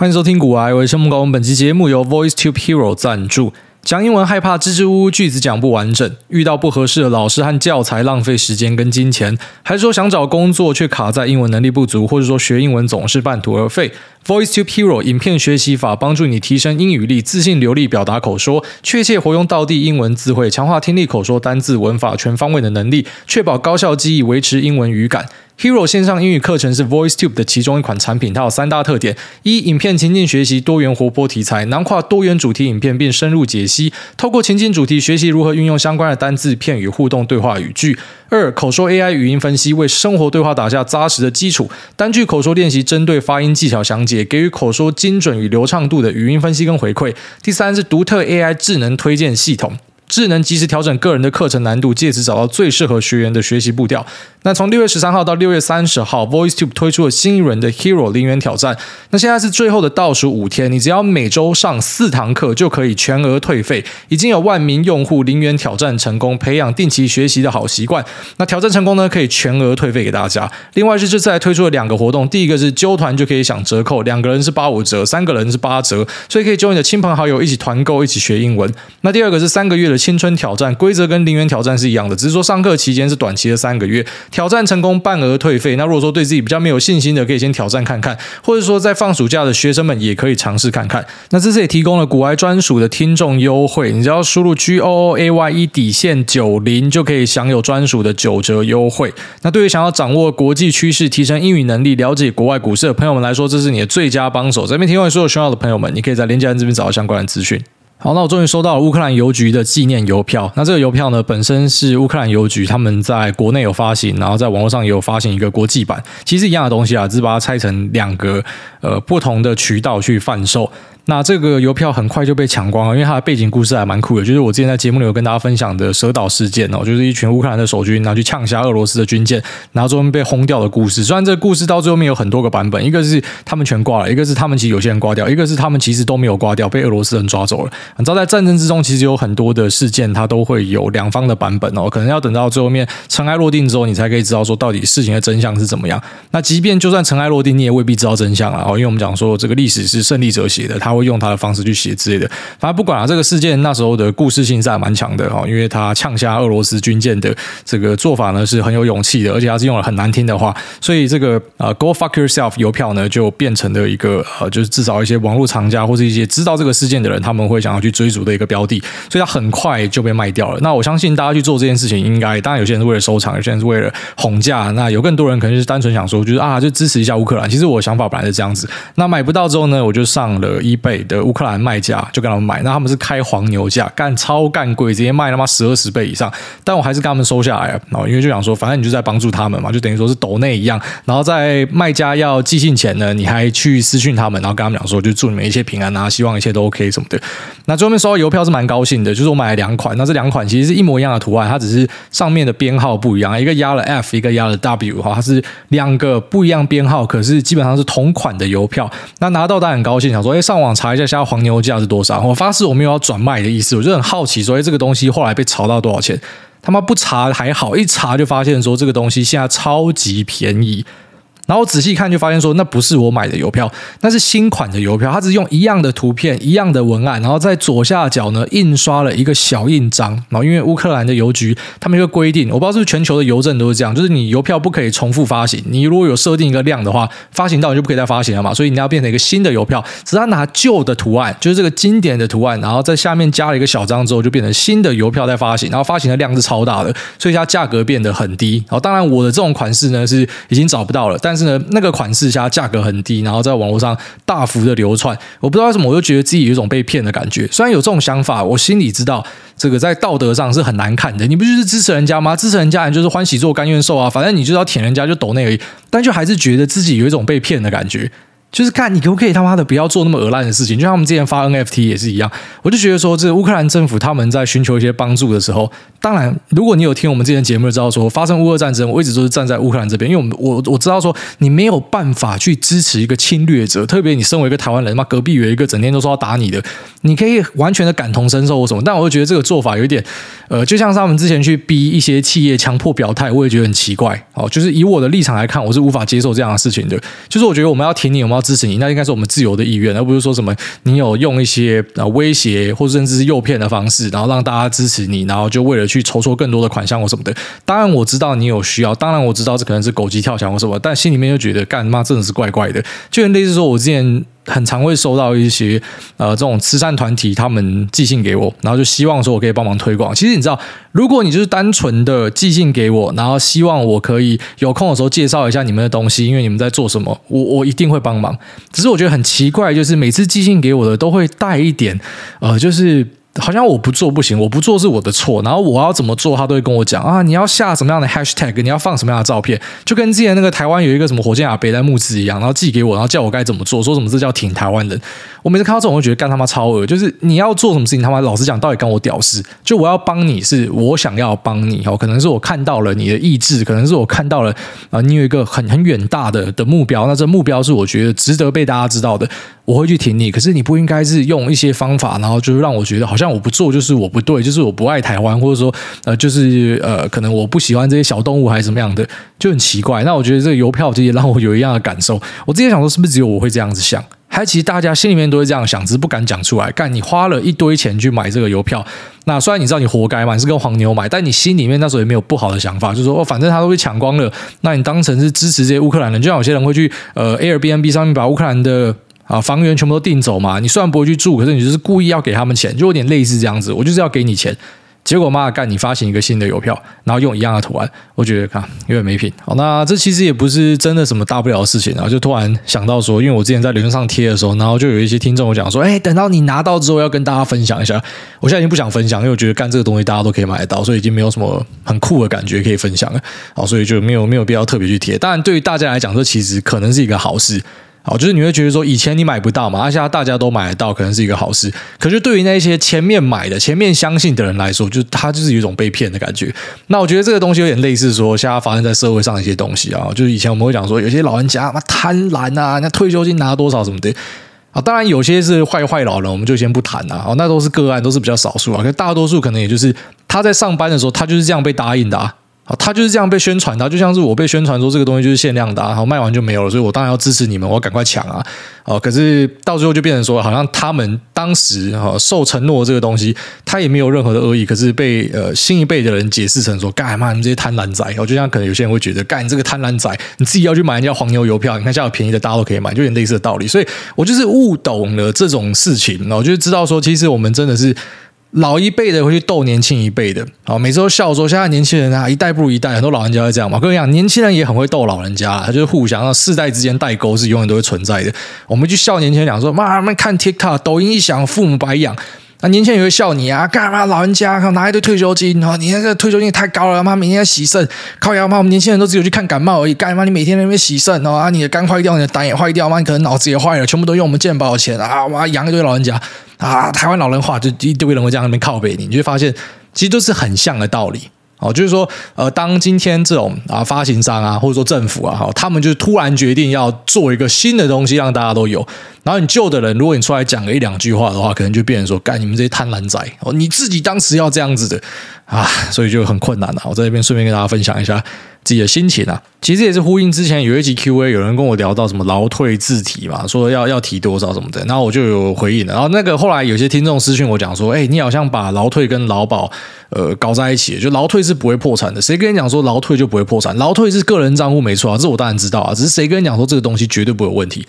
欢迎收听古癌，我是陈木高。我们本期节目由 VoiceTube Hero 赞助。讲英文害怕支支吾吾，句子讲不完整，遇到不合适的老师和教材，浪费时间跟金钱，还是说想找工作却卡在英文能力不足，或者说学英文总是半途而废？VoiceTube Hero 影片学习法帮助你提升英语力，自信流利表达口说，确切活用道地英文词汇，强化听力口说单字文法全方位的能力，确保高效记忆，维持英文语感。Hero 线上英语课程是 VoiceTube 的其中一款产品，它有三大特点：一、影片情境学习，多元活泼题材，囊括多元主题影片并深入解析，透过情境主题学习如何运用相关的单字、片语互动对话语句；二、口说 AI 语音分析，为生活对话打下扎实的基础，单句口说练习，针对发音技巧详解，给予口说精准与流畅度的语音分析跟回馈；第三是独特 AI 智能推荐系统。智能及时调整个人的课程难度，借此找到最适合学员的学习步调。那从六月十三号到六月三十号，VoiceTube 推出了新一轮的 Hero 零元挑战。那现在是最后的倒数五天，你只要每周上四堂课就可以全额退费。已经有万名用户零元挑战成功，培养定期学习的好习惯。那挑战成功呢，可以全额退费给大家。另外是这次还推出了两个活动，第一个是揪团就可以享折扣，两个人是八五折，三个人是八折，所以可以揪你的亲朋好友一起团购，一起学英文。那第二个是三个月的。青春挑战规则跟零元挑战是一样的，只是说上课期间是短期的三个月，挑战成功半额退费。那如果说对自己比较没有信心的，可以先挑战看看，或者说在放暑假的学生们也可以尝试看看。那这次也提供了股外专属的听众优惠，你只要输入 G O O A Y E 底线九零就可以享有专属的九折优惠。那对于想要掌握国际趋势、提升英语能力、了解国外股市的朋友们来说，这是你的最佳帮手。这边提供所有需要的朋友们，你可以在链接栏这边找到相关的资讯。好，那我终于收到了乌克兰邮局的纪念邮票。那这个邮票呢，本身是乌克兰邮局他们在国内有发行，然后在网络上也有发行一个国际版，其实一样的东西啊，只是把它拆成两个呃不同的渠道去贩售。那这个邮票很快就被抢光了，因为它的背景故事还蛮酷的，就是我之前在节目里有跟大家分享的蛇岛事件哦，就是一群乌克兰的守军然后去呛下俄罗斯的军舰，然后最后被轰掉的故事。虽然这个故事到最后面有很多个版本，一个是他们全挂了，一个是他们其实有些人挂掉，一个是他们其实都没有挂掉，被俄罗斯人抓走了。你知道在战争之中，其实有很多的事件，它都会有两方的版本哦，可能要等到最后面尘埃落定之后，你才可以知道说到底事情的真相是怎么样。那即便就算尘埃落定，你也未必知道真相啊，哦，因为我们讲说这个历史是胜利者写的，他会用他的方式去。写之类的，反正不管了、啊。这个事件那时候的故事性是还蛮强的哈，因为他呛下俄罗斯军舰的这个做法呢是很有勇气的，而且他是用了很难听的话，所以这个呃 “Go fuck yourself” 邮票呢就变成了一个呃，就是至少一些网络藏家或是一些知道这个事件的人，他们会想要去追逐的一个标的，所以它很快就被卖掉了。那我相信大家去做这件事情，应该当然有些人是为了收藏，有些人是为了哄价，那有更多人可能是单纯想说，就是啊，就支持一下乌克兰。其实我的想法本来是这样子。那买不到之后呢，我就上了 eBay 的乌克兰卖家，就跟他们买。那他们是开黄牛价，干超干贵，直接卖他妈十二十倍以上。但我还是跟他们收下来了，因为就想说，反正你就在帮助他们嘛，就等于说是抖内一样。然后在卖家要寄信前呢，你还去私讯他们，然后跟他们讲说，就祝你们一切平安啊，希望一切都 OK 什么的。那最后面收到邮票是蛮高兴的，就是我买了两款，那这两款其实是一模一样的图案，它只是上面的编号不一样，一个压了 F，一个压了 W 哈，它是两个不一样编号，可是基本上是同款的邮票。那拿到当然很高兴，想说，哎，上网查一下现在黄牛价是多少？我发誓我没有要转卖的意思，我就很好奇，所以这个东西后来被炒到多少钱？他妈不查还好，一查就发现说这个东西现在超级便宜。然后仔细看就发现说，那不是我买的邮票，那是新款的邮票。它只用一样的图片、一样的文案，然后在左下角呢印刷了一个小印章。然后因为乌克兰的邮局他们有个规定，我不知道是不是全球的邮政都是这样，就是你邮票不可以重复发行。你如果有设定一个量的话，发行到你就不可以再发行了嘛。所以你要变成一个新的邮票，只是拿旧的图案，就是这个经典的图案，然后在下面加了一个小章之后，就变成新的邮票在发行。然后发行的量是超大的，所以它价格变得很低。然后当然我的这种款式呢是已经找不到了，但是呢那个款式下价格很低，然后在网络上大幅的流窜，我不知道为什么，我就觉得自己有一种被骗的感觉。虽然有这种想法，我心里知道这个在道德上是很难看的。你不就是支持人家吗？支持人家人就是欢喜做甘愿受啊，反正你就是要舔人家就抖那而已。但就还是觉得自己有一种被骗的感觉。就是看你可不可以他妈的不要做那么恶烂的事情，就像我们之前发 NFT 也是一样，我就觉得说，这乌克兰政府他们在寻求一些帮助的时候，当然，如果你有听我们之前节目，知道说发生乌俄战争，我一直都是站在乌克兰这边，因为我们我我知道说你没有办法去支持一个侵略者，特别你身为一个台湾人，嘛隔壁有一个整天都说要打你的，你可以完全的感同身受或什么，但我就觉得这个做法有一点，呃，就像是他们之前去逼一些企业强迫表态，我也觉得很奇怪哦，就是以我的立场来看，我是无法接受这样的事情的，就是我觉得我们要挺你，我们要。支持你，那应该是我们自由的意愿，而不是说什么你有用一些啊威胁或者甚至是诱骗的方式，然后让大家支持你，然后就为了去筹措更多的款项或什么的。当然我知道你有需要，当然我知道这可能是狗急跳墙或什么，但心里面又觉得干妈真的是怪怪的，就类似说我之前。很常会收到一些呃这种慈善团体他们寄信给我，然后就希望说我可以帮忙推广。其实你知道，如果你就是单纯的寄信给我，然后希望我可以有空的时候介绍一下你们的东西，因为你们在做什么，我我一定会帮忙。只是我觉得很奇怪，就是每次寄信给我的都会带一点呃，就是。好像我不做不行，我不做是我的错，然后我要怎么做，他都会跟我讲啊。你要下什么样的 hashtag，你要放什么样的照片，就跟之前那个台湾有一个什么火箭啊、北在募资一样，然后寄给我，然后叫我该怎么做，说什么这叫挺台湾人。我每次看到这种，我就觉得干他妈超恶，就是你要做什么事情，他妈老实讲，到底跟我屌事？就我要帮你是我想要帮你哦，可能是我看到了你的意志，可能是我看到了啊，你有一个很很远大的的目标，那这目标是我觉得值得被大家知道的。我会去挺你，可是你不应该是用一些方法，然后就是让我觉得好像像我不做就是我不对，就是我不爱台湾，或者说呃，就是呃，可能我不喜欢这些小动物还是怎么样的，就很奇怪。那我觉得这个邮票其实让我有一样的感受。我之前想说，是不是只有我会这样子想？还其实大家心里面都会这样想，只是不敢讲出来。干，你花了一堆钱去买这个邮票，那虽然你知道你活该嘛，你是跟黄牛买，但你心里面那时候也没有不好的想法，就是说哦，反正他都被抢光了，那你当成是支持这些乌克兰人，就像有些人会去呃 Airbnb 上面把乌克兰的。啊，房源全部都订走嘛？你虽然不会去住，可是你就是故意要给他们钱，就有点类似这样子。我就是要给你钱，结果妈的干，你发行一个新的邮票，然后用一样的图案，我觉得看有点没品。好，那这其实也不是真的什么大不了的事情，然后就突然想到说，因为我之前在留言上贴的时候，然后就有一些听众我讲说，哎，等到你拿到之后要跟大家分享一下。我现在已经不想分享，因为我觉得干这个东西大家都可以买得到，所以已经没有什么很酷的感觉可以分享了。好，所以就没有没有必要特别去贴。当然，对于大家来讲，这其实可能是一个好事。好，就是你会觉得说，以前你买不到嘛，而现在大家都买得到，可能是一个好事。可是对于那些前面买的、前面相信的人来说，就他就是有一种被骗的感觉。那我觉得这个东西有点类似说，现在发生在社会上的一些东西啊，就是以前我们会讲说，有些老人家嘛贪婪啊，那退休金拿多少什么的啊，当然有些是坏坏老人，我们就先不谈了啊，那都是个案，都是比较少数啊。可大多数可能也就是他在上班的时候，他就是这样被答应的啊。他就是这样被宣传的，就像是我被宣传说这个东西就是限量的，然后卖完就没有了，所以我当然要支持你们，我要赶快抢啊！哦，可是到最后就变成说，好像他们当时哈受承诺这个东西，他也没有任何的恶意，可是被呃新一辈的人解释成说，干嘛你们这些贪婪仔？哦，就像可能有些人会觉得，干你这个贪婪仔，你自己要去买人家黄牛邮票，你看现在有便宜的，大家都可以买，就有点类似的道理。所以我就是悟懂了这种事情，然后就知道说，其实我们真的是。老一辈的会去逗年轻一辈的，好，每次都笑说，现在年轻人啊，一代不如一代，很多老人家会这样嘛。跟你讲，年轻人也很会逗老人家，他就是互相让世代之间代沟是永远都会存在的。我们去笑年轻人讲说，妈们看 TikTok，抖音一响，父母白养。那年轻人也会笑你啊，干嘛老人家拿一堆退休金，然后你那个退休金太高了，妈每天要洗肾，靠养妈，我们年轻人都只有去看感冒而已，干嘛你每天那边洗肾哦啊，你的肝坏掉，你的胆也坏掉，妈你可能脑子也坏了，全部都用我们健保的钱啊，哇养一堆老人家。啊，台湾老人话就一堆人会这样那边靠背你，你就会发现其实都是很像的道理哦。就是说，呃，当今天这种啊发行商啊，或者说政府啊，哈，他们就突然决定要做一个新的东西让大家都有，然后你旧的人，如果你出来讲个一两句话的话，可能就变成说，干你们这些贪婪仔哦，你自己当时要这样子的啊，所以就很困难了。我在这边顺便跟大家分享一下。自己的心情啊，其实也是呼应之前有一集 Q&A，有人跟我聊到什么劳退自提嘛，说要要提多少什么的，然后我就有回应了。然后那个后来有些听众私讯我讲说，哎，你好像把劳退跟劳保呃搞在一起，就劳退是不会破产的。谁跟你讲说劳退就不会破产？劳退是个人账户没错啊，这我当然知道啊，只是谁跟你讲说这个东西绝对不会有问题？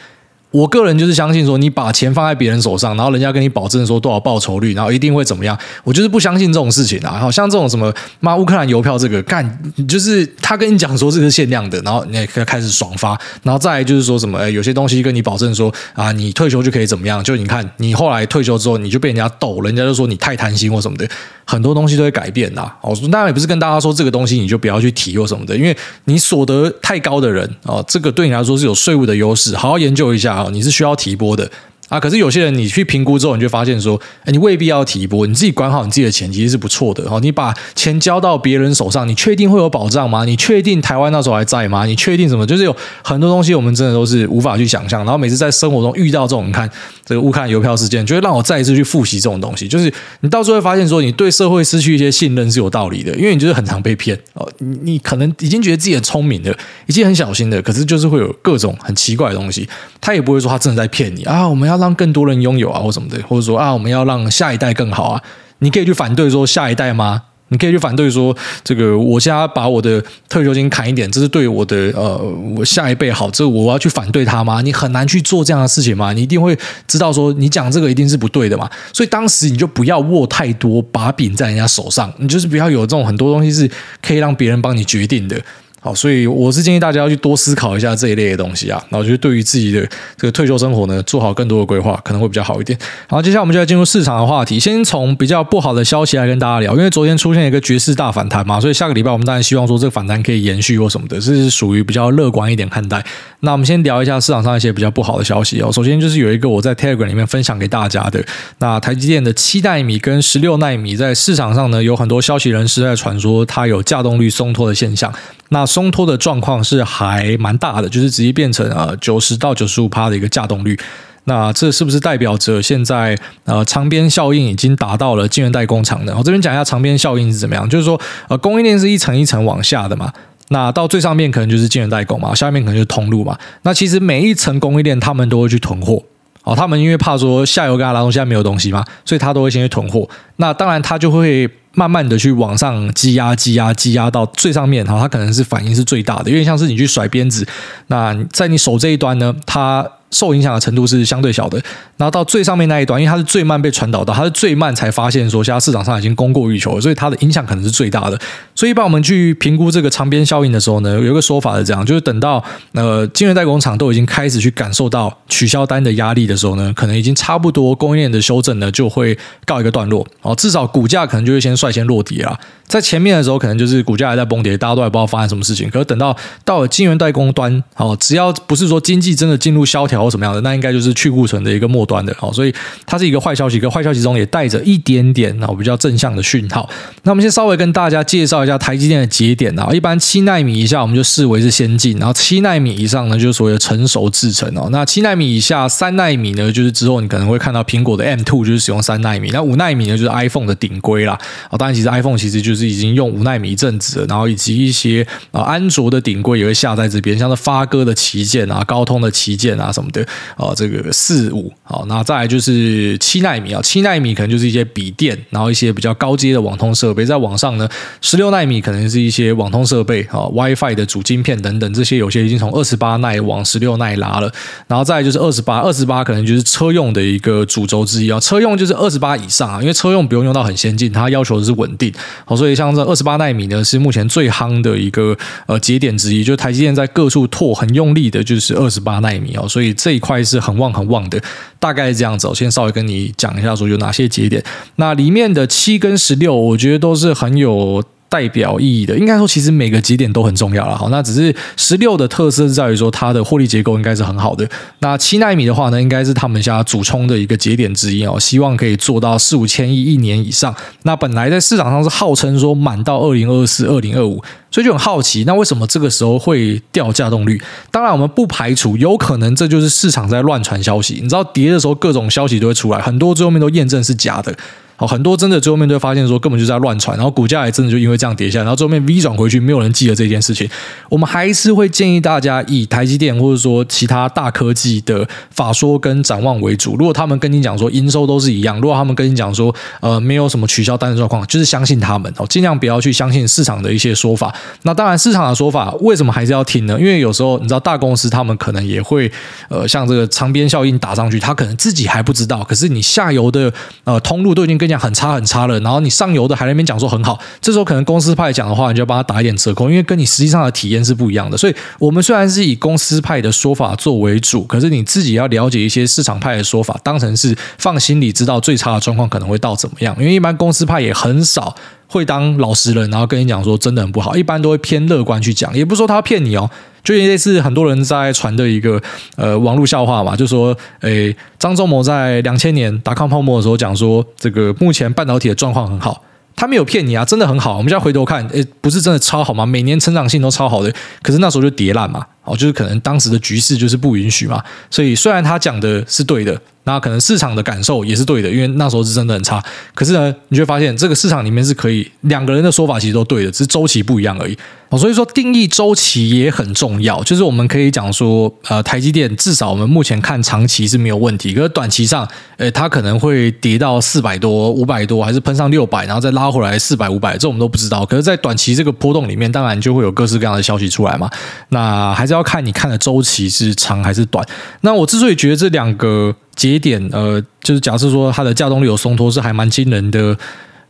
我个人就是相信说，你把钱放在别人手上，然后人家跟你保证说多少报酬率，然后一定会怎么样。我就是不相信这种事情啊！好像这种什么妈乌克兰邮票这个干，就是他跟你讲说这个是限量的，然后你也可以开始爽发，然后再来就是说什么，哎，有些东西跟你保证说啊，你退休就可以怎么样？就你看你后来退休之后，你就被人家逗，人家就说你太贪心或什么的。很多东西都会改变呐，哦，当然也不是跟大家说这个东西你就不要去提或什么的，因为你所得太高的人哦，这个对你来说是有税务的优势，好好研究一下哦，你是需要提拨的。啊。可是有些人你去评估之后，你就发现说，哎，你未必要提拨，你自己管好你自己的钱，其实是不错的。好，你把钱交到别人手上，你确定会有保障吗？你确定台湾那时候还在吗？你确定什么？就是有很多东西我们真的都是无法去想象。然后每次在生活中遇到这种，你看这个乌克兰邮票事件，就会让我再一次去复习这种东西。就是你到时候会发现说，你对社会失去一些信任是有道理的，因为你就是很常被骗哦。你你可能已经觉得自己很聪明的，已经很小心的，可是就是会有各种很奇怪的东西。他也不会说他真的在骗你啊，我们要让更多人拥有啊，或什么的，或者说啊，我们要让下一代更好啊。你可以去反对说下一代吗？你可以去反对说，这个我现在把我的退休金砍一点，这是对我的呃我下一辈好，这我要去反对他吗？你很难去做这样的事情吗？你一定会知道说，你讲这个一定是不对的嘛。所以当时你就不要握太多把柄在人家手上，你就是不要有这种很多东西是可以让别人帮你决定的。好，所以我是建议大家要去多思考一下这一类的东西啊。那我觉得对于自己的这个退休生活呢，做好更多的规划可能会比较好一点。好，接下来我们就来进入市场的话题。先从比较不好的消息来跟大家聊，因为昨天出现一个绝世大反弹嘛，所以下个礼拜我们当然希望说这个反弹可以延续或什么的，这是属于比较乐观一点看待。那我们先聊一下市场上一些比较不好的消息哦。首先就是有一个我在 Telegram 里面分享给大家的，那台积电的七奈米跟十六纳米在市场上呢，有很多消息人士在传说它有稼动率松脱的现象。那松脱的状况是还蛮大的，就是直接变成呃九十到九十五趴的一个稼动率。那这是不是代表着现在呃长边效应已经达到了晶圆代工厂呢？我这边讲一下长边效应是怎么样，就是说呃供应链是一层一层往下的嘛，那到最上面可能就是晶圆代工嘛，下面可能就是通路嘛。那其实每一层供应链他们都会去囤货。哦，他们因为怕说下游跟他拉东西，他没有东西嘛，所以他都会先去囤货。那当然，他就会慢慢的去往上积压、积压、积压到最上面。哈，他可能是反应是最大的，因为像是你去甩鞭子，那在你手这一端呢，他。受影响的程度是相对小的，然后到最上面那一端，因为它是最慢被传导到，它是最慢才发现说现在市场上已经供过于求，所以它的影响可能是最大的。所以，一般我们去评估这个长边效应的时候呢，有一个说法是这样，就是等到呃晶圆代工厂都已经开始去感受到取消单的压力的时候呢，可能已经差不多供应链的修正呢就会告一个段落哦，至少股价可能就会先率先落底了。在前面的时候，可能就是股价还在崩跌，大家都还不知道发生什么事情。可是等到到了晶圆代工端，哦，只要不是说经济真的进入萧条或什么样的，那应该就是去库存的一个末端的。哦，所以它是一个坏消息，个坏消息中也带着一点点啊比较正向的讯号。那我们先稍微跟大家介绍一下台积电的节点啊，一般七纳米以下我们就视为是先进，然后七纳米以上呢就是所谓的成熟制程哦。那七纳米以下三纳米呢，就是之后你可能会看到苹果的 M2 就是使用三纳米，那五纳米呢就是 iPhone 的顶规啦。哦，当然其实 iPhone 其实就是。已经用五纳米一阵子了，然后以及一些啊安卓的顶规也会下在这边，像是发哥的旗舰啊、高通的旗舰啊什么的啊，这个四五好，那再来就是七纳米啊，七纳米可能就是一些笔电，然后一些比较高阶的网通设备，在网上呢，十六纳米可能是一些网通设备啊，WiFi 的主晶片等等，这些有些已经从二十八奈往十六奈拉了，然后再就是二十八，二十八可能就是车用的一个主轴之一啊，车用就是二十八以上啊，因为车用不用用到很先进，它要求的是稳定，好，所以。像这二十八纳米呢，是目前最夯的一个呃节点之一，就台积电在各处拓很用力的，就是二十八纳米哦，所以这一块是很旺很旺的，大概这样子。我先稍微跟你讲一下，说有哪些节点。那里面的七跟十六，我觉得都是很有。代表意义的，应该说其实每个节点都很重要了。好，那只是十六的特色在于说它的获利结构应该是很好的。那七纳米的话呢，应该是他们家主冲的一个节点之一哦，希望可以做到四五千亿一年以上。那本来在市场上是号称说满到二零二四、二零二五，所以就很好奇，那为什么这个时候会掉价动率？当然，我们不排除有可能这就是市场在乱传消息。你知道跌的时候各种消息都会出来，很多最后面都验证是假的。哦，很多真的最后面都会发现说根本就在乱传，然后股价也真的就因为这样跌下来，然后最后面 V 转回去，没有人记得这件事情。我们还是会建议大家以台积电或者说其他大科技的法说跟展望为主。如果他们跟你讲说营收都是一样，如果他们跟你讲说呃没有什么取消单的状况，就是相信他们哦，尽量不要去相信市场的一些说法。那当然市场的说法为什么还是要听呢？因为有时候你知道大公司他们可能也会呃像这个长边效应打上去，他可能自己还不知道，可是你下游的呃通路都已经跟很差很差了，然后你上游的还在那边讲说很好，这时候可能公司派讲的话，你就要帮他打一点折扣，因为跟你实际上的体验是不一样的。所以，我们虽然是以公司派的说法做为主，可是你自己要了解一些市场派的说法，当成是放心里知道最差的状况可能会到怎么样。因为一般公司派也很少会当老实人，然后跟你讲说真的很不好，一般都会偏乐观去讲，也不是说他骗你哦。就类似很多人在传的一个呃网络笑话嘛，就说，诶，张忠谋在两千年达康泡沫的时候讲说，这个目前半导体的状况很好。他没有骗你啊，真的很好。我们现在回头看，诶，不是真的超好吗？每年成长性都超好的，可是那时候就跌烂嘛，哦，就是可能当时的局势就是不允许嘛。所以虽然他讲的是对的，那可能市场的感受也是对的，因为那时候是真的很差。可是呢，你就会发现这个市场里面是可以两个人的说法其实都对的，只是周期不一样而已。哦，所以说定义周期也很重要。就是我们可以讲说，呃，台积电至少我们目前看长期是没有问题，可是短期上，呃，它可能会跌到四百多、五百多，还是喷上六百，然后再拉回来四百、五百，这我们都不知道。可是，在短期这个波动里面，当然就会有各式各样的消息出来嘛。那还是要要看你看的周期是长还是短。那我之所以觉得这两个节点，呃，就是假设说它的价动力有松脱，是还蛮惊人的。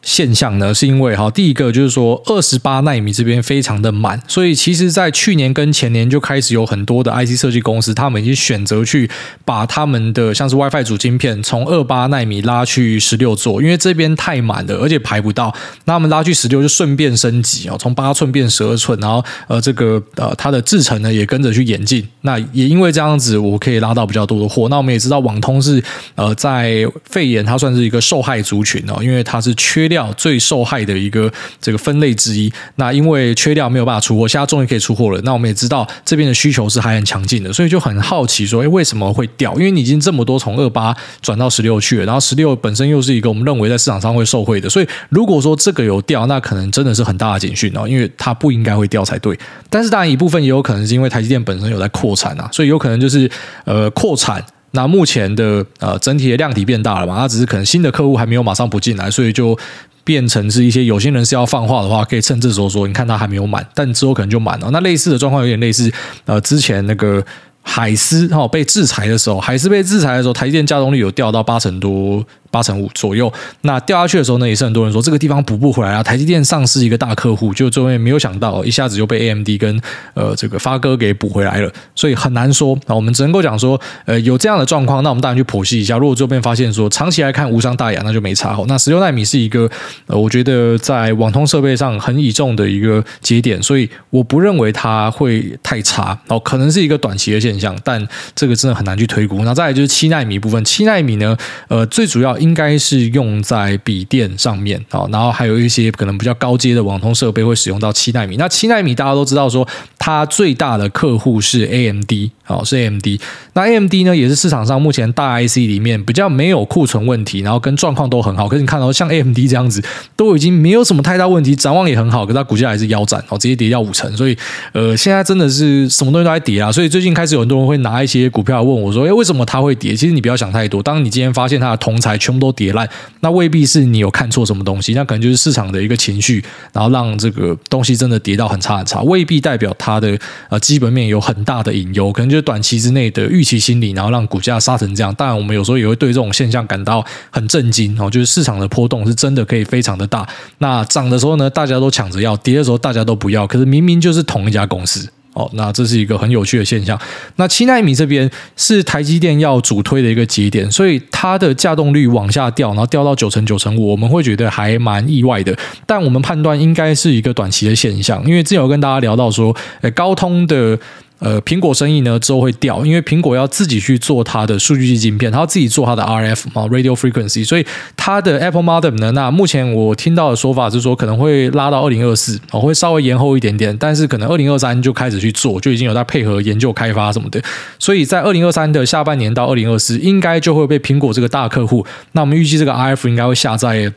现象呢，是因为哈，第一个就是说，二十八纳米这边非常的满，所以其实，在去年跟前年就开始有很多的 IC 设计公司，他们已经选择去把他们的像是 WiFi 主晶片从二八纳米拉去十六做，因为这边太满了，而且排不到，那他们拉去十六就顺便升级啊，从八寸变十二寸，然后呃，这个呃，它的制程呢也跟着去演进，那也因为这样子，我可以拉到比较多的货。那我们也知道，网通是呃，在肺炎它算是一个受害族群哦，因为它是缺。料最受害的一个这个分类之一，那因为缺料没有办法出货，现在终于可以出货了。那我们也知道这边的需求是还很强劲的，所以就很好奇说，诶，为什么会掉？因为你已经这么多从二八转到十六去了，然后十六本身又是一个我们认为在市场上会受惠的，所以如果说这个有掉，那可能真的是很大的警讯哦，因为它不应该会掉才对。但是当然一部分也有可能是因为台积电本身有在扩产啊，所以有可能就是呃扩产。那目前的呃整体的量体变大了嘛？它只是可能新的客户还没有马上补进来，所以就变成是一些有心人是要放话的话，可以趁这时候说，你看它还没有满，但之后可能就满了。那类似的状况有点类似，呃，之前那个。海思哈被制裁的时候，海思被制裁的时候，台积电加动率有掉到八成多、八成五左右。那掉下去的时候呢，也是很多人说这个地方补不回来啊。台积电丧失一个大客户，就最后没有想到一下子就被 AMD 跟呃这个发哥给补回来了，所以很难说。那我们只能够讲说，呃有这样的状况，那我们当然去剖析一下。如果最后面发现说长期来看无伤大雅，那就没差。那十六纳米是一个呃，我觉得在网通设备上很倚重的一个节点，所以我不认为它会太差哦，可能是一个短期的现象，但这个真的很难去推估。那再来就是七纳米部分，七纳米呢，呃，最主要应该是用在笔电上面啊，然后还有一些可能比较高阶的网通设备会使用到七纳米。那七纳米大家都知道说，它最大的客户是 AMD，好，是 AMD。那 AMD 呢，也是市场上目前大 IC 里面比较没有库存问题，然后跟状况都很好。可是你看到像 AMD 这样子，都已经没有什么太大问题，展望也很好，可是它股价还是腰斩，哦，直接跌掉五成。所以，呃，现在真的是什么东西都在跌啊。所以最近开始有很多人会。拿一些股票问我说：“诶，为什么它会跌？”其实你不要想太多。当你今天发现它的同材全部都跌烂，那未必是你有看错什么东西，那可能就是市场的一个情绪，然后让这个东西真的跌到很差很差，未必代表它的呃基本面有很大的隐忧，可能就短期之内的预期心理，然后让股价杀成这样。当然，我们有时候也会对这种现象感到很震惊哦，就是市场的波动是真的可以非常的大。那涨的时候呢，大家都抢着要；跌的时候，大家都不要。可是明明就是同一家公司。哦，那这是一个很有趣的现象。那七奈米这边是台积电要主推的一个节点，所以它的稼动率往下掉，然后掉到九成九成五，我们会觉得还蛮意外的。但我们判断应该是一个短期的现象，因为之前有跟大家聊到说，诶，高通的。呃，苹果生意呢之后会掉，因为苹果要自己去做它的数据机晶片，它要自己做它的 RF 嘛，Radio Frequency，所以它的 Apple Modem 呢，那目前我听到的说法是说可能会拉到二零二四，哦，会稍微延后一点点，但是可能二零二三就开始去做，就已经有在配合研究开发什么的，所以在二零二三的下半年到二零二四，应该就会被苹果这个大客户，那我们预计这个 RF 应该会下在。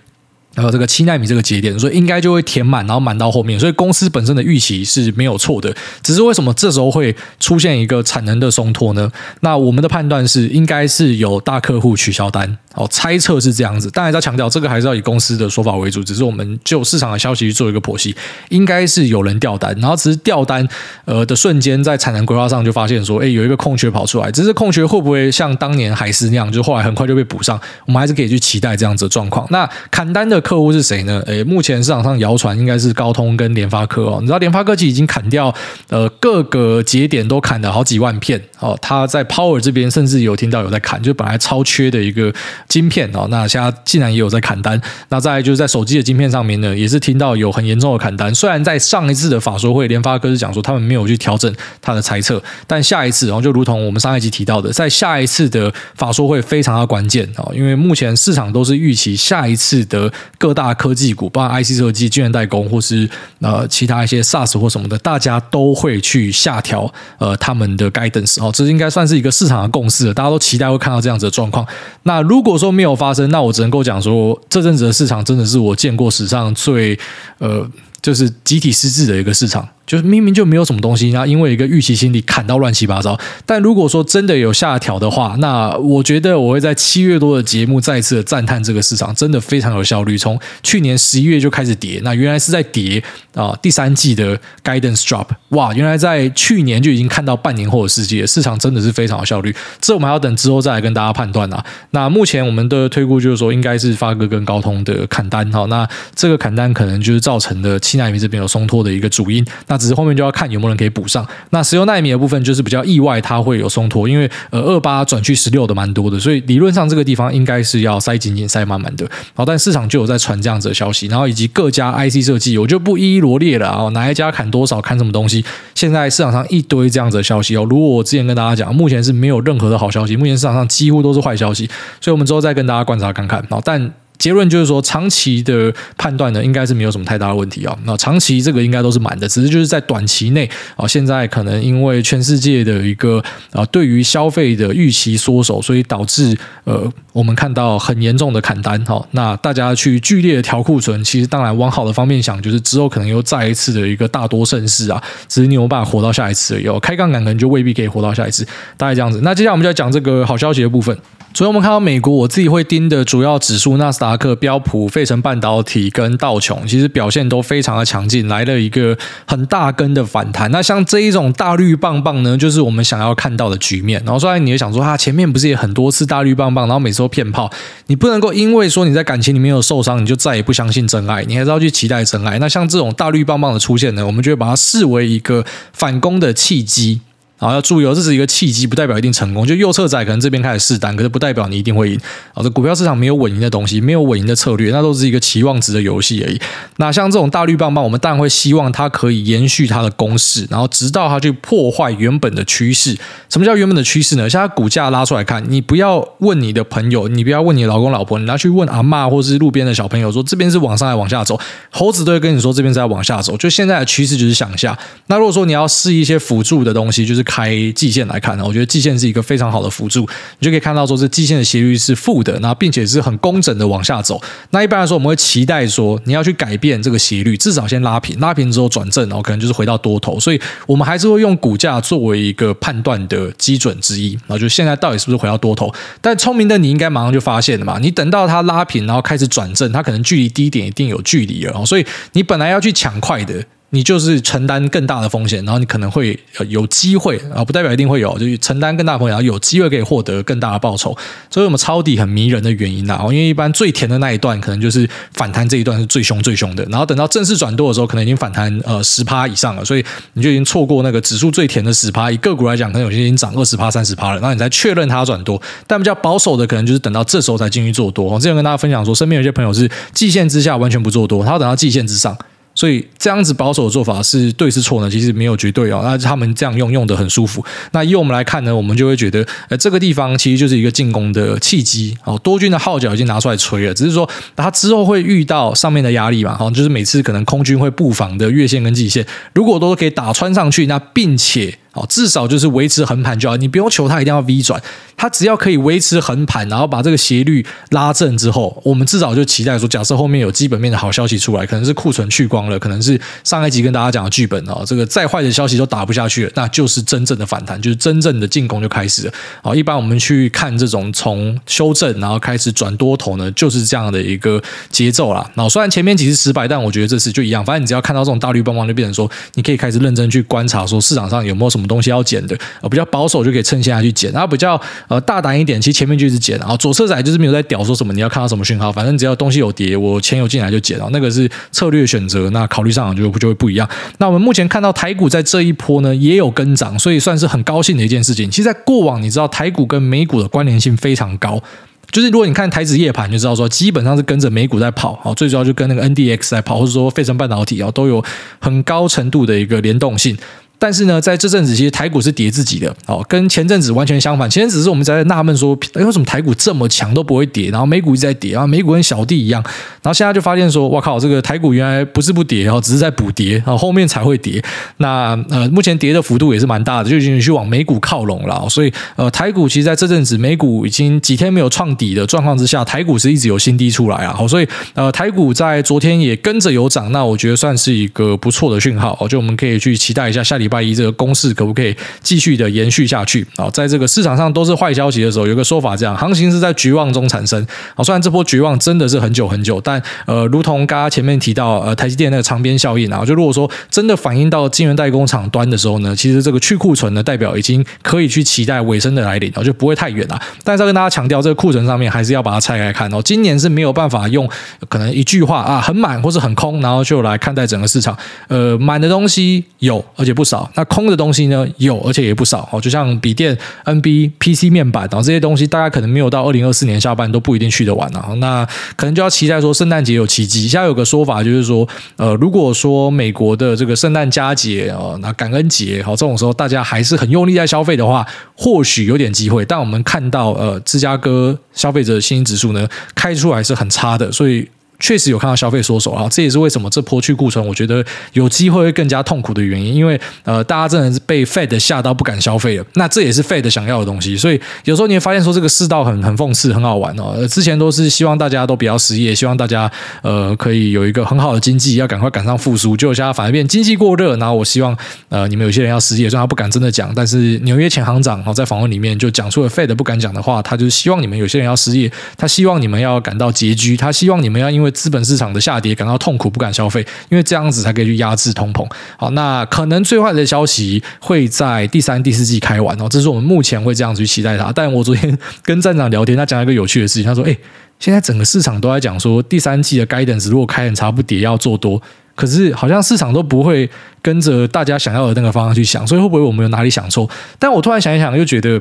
然后这个七纳米这个节点，所以应该就会填满，然后满到后面，所以公司本身的预期是没有错的。只是为什么这时候会出现一个产能的松脱呢？那我们的判断是，应该是有大客户取消单。哦，猜测是这样子，当然要强调这个还是要以公司的说法为主，只是我们就市场的消息去做一个剖析，应该是有人掉单，然后只是掉单呃的瞬间，在产能规划上就发现说，哎，有一个空缺跑出来，只是空缺会不会像当年海思那样，就后来很快就被补上，我们还是可以去期待这样子的状况。那砍单的客户是谁呢？诶，目前市场上谣传应该是高通跟联发科哦，你知道联发科其实已经砍掉呃各个节点都砍了好几万片哦，它在 Power 这边甚至有听到有在砍，就本来超缺的一个晶片哦，那现在竟然也有在砍单。那再来就是在手机的晶片上面呢，也是听到有很严重的砍单。虽然在上一次的法说会，联发科是讲说他们没有去调整他的猜测，但下一次，然后就如同我们上一集提到的，在下一次的法说会非常的关键哦，因为目前市场都是预期下一次的各大科技股，包括 IC 设计、晶圆代工或是呃其他一些 SaaS 或什么的，大家都会去下调呃他们的 guidance 哦，这应该算是一个市场的共识了，大家都期待会看到这样子的状况。那如果说没有发生，那我只能够讲说，这阵子的市场真的是我见过史上最呃，就是集体失智的一个市场。就是明明就没有什么东西，然后因为一个预期心理砍到乱七八糟。但如果说真的有下调的话，那我觉得我会在七月多的节目再次的赞叹这个市场真的非常有效率。从去年十一月就开始跌，那原来是在跌啊，第三季的 guidance drop，哇，原来在去年就已经看到半年后的世界，市场真的是非常有效率。这我们还要等之后再来跟大家判断啊。那目前我们的推估就是说，应该是发哥跟高通的砍单哈，那这个砍单可能就是造成的七纳米这边有松脱的一个主因。那那只是后面就要看有没有人可以补上。那十六奈米的部分就是比较意外，它会有松脱，因为呃二八转去十六的蛮多的，所以理论上这个地方应该是要塞紧紧、塞满满的。好，但市场就有在传这样子的消息，然后以及各家 IC 设计，我就不一一罗列了啊，哪一家砍多少，砍什么东西。现在市场上一堆这样子的消息哦，如果我之前跟大家讲，目前是没有任何的好消息，目前市场上几乎都是坏消息，所以我们之后再跟大家观察看看。好，但。结论就是说，长期的判断呢，应该是没有什么太大的问题啊。那长期这个应该都是满的，只是就是在短期内啊，现在可能因为全世界的一个啊，对于消费的预期缩手，所以导致呃，我们看到很严重的砍单哈。那大家去剧烈的调库存，其实当然往好的方面想，就是之后可能又再一次的一个大多盛世啊。只是你有办法活到下一次而已。开杠杆可能就未必可以活到下一次，大概这样子。那接下来我们就要讲这个好消息的部分。所以我们看到美国，我自己会盯的主要指数，纳斯达克、标普、费城半导体跟道琼，其实表现都非常的强劲，来了一个很大根的反弹。那像这一种大绿棒棒呢，就是我们想要看到的局面。然后虽然你也想说，啊，前面不是也很多次大绿棒棒，然后每次都骗炮，你不能够因为说你在感情里面有受伤，你就再也不相信真爱，你还是要去期待真爱。那像这种大绿棒棒的出现呢，我们就会把它视为一个反攻的契机。好，要注意哦，这是一个契机，不代表一定成功。就右侧仔可能这边开始试单，可是不代表你一定会赢。好，这股票市场没有稳赢的东西，没有稳赢的策略，那都是一个期望值的游戏而已。那像这种大绿棒棒，我们当然会希望它可以延续它的攻势，然后直到它去破坏原本的趋势。什么叫原本的趋势呢？像它股价拉出来看，你不要问你的朋友，你不要问你老公老婆，你要去问阿嬷或是路边的小朋友，说这边是往上还往下走？猴子都会跟你说这边是在往下走。就现在的趋势就是向下。那如果说你要试一些辅助的东西，就是。开季线来看呢，我觉得季线是一个非常好的辅助，你就可以看到说这季线的斜率是负的，然后并且是很工整的往下走。那一般来说，我们会期待说你要去改变这个斜率，至少先拉平，拉平之后转正，然后可能就是回到多头。所以我们还是会用股价作为一个判断的基准之一。然后就现在到底是不是回到多头？但聪明的你应该马上就发现了嘛，你等到它拉平，然后开始转正，它可能距离低点一定有距离了。所以你本来要去抢快的。你就是承担更大的风险，然后你可能会有机会啊，不代表一定会有，就是承担更大的风险，然后有机会可以获得更大的报酬。所以我们抄底很迷人的原因啊，因为一般最甜的那一段可能就是反弹这一段是最凶最凶的，然后等到正式转多的时候，可能已经反弹呃十趴以上了，所以你就已经错过那个指数最甜的十趴。以个股来讲，可能有些已经涨二十趴、三十趴了，然后你才确认它转多。但比较保守的，可能就是等到这时候才进去做多。我之前跟大家分享说，身边有些朋友是季线之下完全不做多，他要等到季线之上。所以这样子保守的做法是对是错呢？其实没有绝对哦。那他们这样用用的很舒服。那以我们来看呢，我们就会觉得，呃，这个地方其实就是一个进攻的契机。哦，多军的号角已经拿出来吹了，只是说他之后会遇到上面的压力嘛。好，就是每次可能空军会布防的月线跟季线，如果都可以打穿上去，那并且。哦，至少就是维持横盘就好，你不用求它一定要 V 转，它只要可以维持横盘，然后把这个斜率拉正之后，我们至少就期待说，假设后面有基本面的好消息出来，可能是库存去光了，可能是上一集跟大家讲的剧本哦，这个再坏的消息都打不下去了，那就是真正的反弹，就是真正的进攻就开始了。好，一般我们去看这种从修正然后开始转多头呢，就是这样的一个节奏啦。那虽然前面几次失败，但我觉得这次就一样，反正你只要看到这种大绿棒棒，就变成说，你可以开始认真去观察说市场上有没有什么。么东西要减的，呃，比较保守就可以趁现在去减，然后比较呃大胆一点，其实前面就一直减，然后左侧仔就是没有在屌说什么你要看到什么讯号，反正只要东西有跌，我钱有进来就减，那个是策略选择，那考虑上就就会不一样。那我们目前看到台股在这一波呢也有跟涨，所以算是很高兴的一件事情。其实，在过往你知道台股跟美股的关联性非常高。就是如果你看台指夜盘，就知道说基本上是跟着美股在跑，哦，最主要就跟那个 NDX 在跑，或者说费城半导体啊，都有很高程度的一个联动性。但是呢，在这阵子其实台股是跌自己的，哦，跟前阵子完全相反。前阵子是我们在纳闷说，为什么台股这么强都不会跌，然后美股一直在跌，然后美股跟小弟一样，然后现在就发现说，哇靠，这个台股原来不是不跌，哦，只是在补跌，然后后面才会跌。那呃，目前跌的幅度也是蛮大的，就已经去往美股靠拢了。所以呃，台股其实在这阵子美股已经几天没有创底的状况之下，台股是一直有新低出来啊。好，所以呃，台股在昨天也跟着有涨，那我觉得算是一个不错的讯号，哦，就我们可以去期待一下下礼拜。拜一这个攻势可不可以继续的延续下去啊？在这个市场上都是坏消息的时候，有个说法这样，行情是在绝望中产生啊。虽然这波绝望真的是很久很久，但呃，如同刚刚前面提到呃，台积电那个长边效应啊，就如果说真的反映到晶圆代工厂端的时候呢，其实这个去库存呢，代表已经可以去期待尾声的来临，然后就不会太远了。但是要跟大家强调，这个库存上面还是要把它拆开看哦。今年是没有办法用可能一句话啊，很满或是很空，然后就来看待整个市场。呃，满的东西有，而且不少。那空的东西呢，有，而且也不少哦。就像笔电、NB、PC 面板，然后这些东西，大家可能没有到二零二四年下半都不一定去得完啊。那可能就要期待说圣诞节有奇迹。现在有个说法就是说，呃，如果说美国的这个圣诞佳节哦，那感恩节好，这种时候大家还是很用力在消费的话，或许有点机会。但我们看到呃，芝加哥消费者信心指数呢，开出来是很差的，所以。确实有看到消费缩手啊，这也是为什么这波去库存，我觉得有机会会更加痛苦的原因。因为呃，大家真的是被 Fed 吓到不敢消费了，那这也是 Fed 想要的东西。所以有时候你会发现说，这个世道很很讽刺，很好玩哦。之前都是希望大家都不要失业，希望大家呃可以有一个很好的经济，要赶快赶上复苏。结果现在反而变经济过热，然后我希望呃你们有些人要失业，虽然他不敢真的讲，但是纽约前行长哦在访问里面就讲出了 Fed 不敢讲的话，他就是希望你们有些人要失业，他希望你们要感到拮据，他希望你们要因为资本市场的下跌感到痛苦，不敢消费，因为这样子才可以去压制通膨。好，那可能最坏的消息会在第三、第四季开完哦，这是我们目前会这样子去期待它。但我昨天跟站长聊天，他讲一个有趣的事情，他说：“诶，现在整个市场都在讲说，第三季的 guidance 如果开很差不跌要做多，可是好像市场都不会跟着大家想要的那个方向去想，所以会不会我们有哪里想错？但我突然想一想，又觉得。”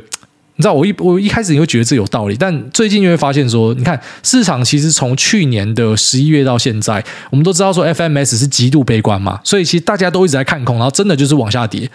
你知道我一我一开始你会觉得这有道理，但最近就会发现说，你看市场其实从去年的十一月到现在，我们都知道说 FMS 是极度悲观嘛，所以其实大家都一直在看空，然后真的就是往下跌。